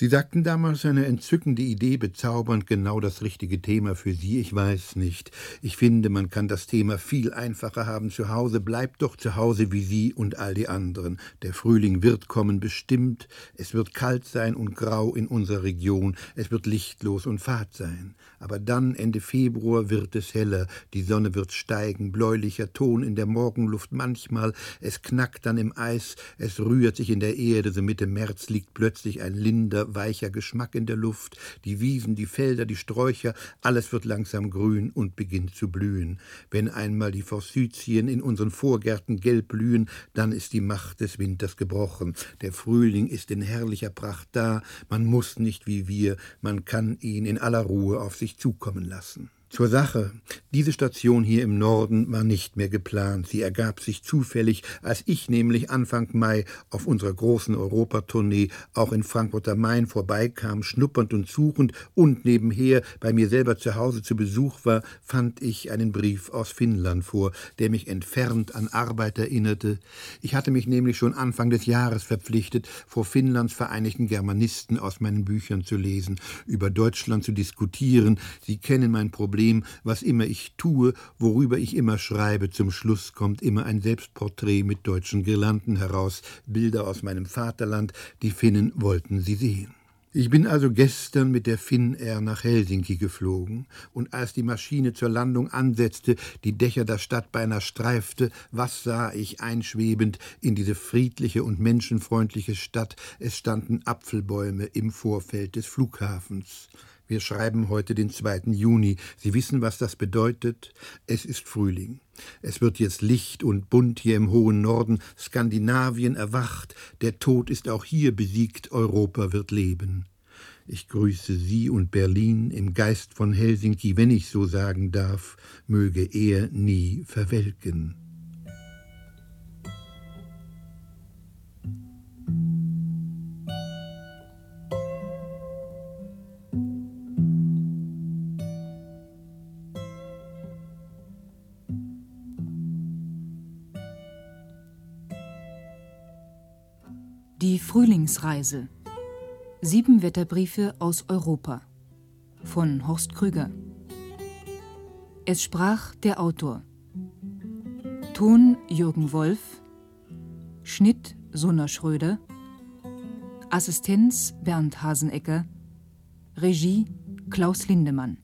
Sie sagten damals eine entzückende Idee, bezaubernd, genau das richtige Thema für Sie. Ich weiß nicht. Ich finde, man kann das Thema viel einfacher haben zu Hause. Bleibt doch zu Hause wie Sie und all die anderen. Der Frühling wird kommen, bestimmt. Es wird kalt sein und grau in unserer Region. Es wird lichtlos und fad sein. Aber dann, Ende Februar, wird es heller. Die Sonne wird steigen, bläulicher Ton in der Morgenluft manchmal. Es knackt dann im Eis. Es rührt sich in der Erde. So Mitte März liegt plötzlich ein linder, weicher Geschmack in der Luft, die Wiesen, die Felder, die Sträucher, alles wird langsam grün und beginnt zu blühen. Wenn einmal die Forsythien in unseren Vorgärten gelb blühen, dann ist die Macht des Winters gebrochen. Der Frühling ist in herrlicher Pracht da, man muss nicht wie wir, man kann ihn in aller Ruhe auf sich zukommen lassen. Zur Sache. Diese Station hier im Norden war nicht mehr geplant. Sie ergab sich zufällig, als ich nämlich Anfang Mai auf unserer großen Europatournee auch in Frankfurt am Main vorbeikam, schnuppernd und suchend und nebenher bei mir selber zu Hause zu Besuch war, fand ich einen Brief aus Finnland vor, der mich entfernt an Arbeit erinnerte. Ich hatte mich nämlich schon Anfang des Jahres verpflichtet, vor Finnlands Vereinigten Germanisten aus meinen Büchern zu lesen, über Deutschland zu diskutieren. Sie kennen mein Problem Problem, was immer ich tue, worüber ich immer schreibe, zum Schluss kommt immer ein Selbstporträt mit deutschen Girlanden heraus, Bilder aus meinem Vaterland, die Finnen wollten sie sehen. Ich bin also gestern mit der Finnair nach Helsinki geflogen, und als die Maschine zur Landung ansetzte, die Dächer der Stadt beinahe streifte, was sah ich einschwebend in diese friedliche und menschenfreundliche Stadt? Es standen Apfelbäume im Vorfeld des Flughafens. Wir schreiben heute den 2. Juni. Sie wissen, was das bedeutet? Es ist Frühling. Es wird jetzt Licht und bunt hier im hohen Norden. Skandinavien erwacht. Der Tod ist auch hier besiegt. Europa wird leben. Ich grüße Sie und Berlin im Geist von Helsinki, wenn ich so sagen darf, möge er nie verwelken. Die Frühlingsreise. Sieben Wetterbriefe aus Europa. Von Horst Krüger. Es sprach der Autor. Ton Jürgen Wolf. Schnitt Sonna Schröder. Assistenz Bernd Hasenecker. Regie Klaus Lindemann.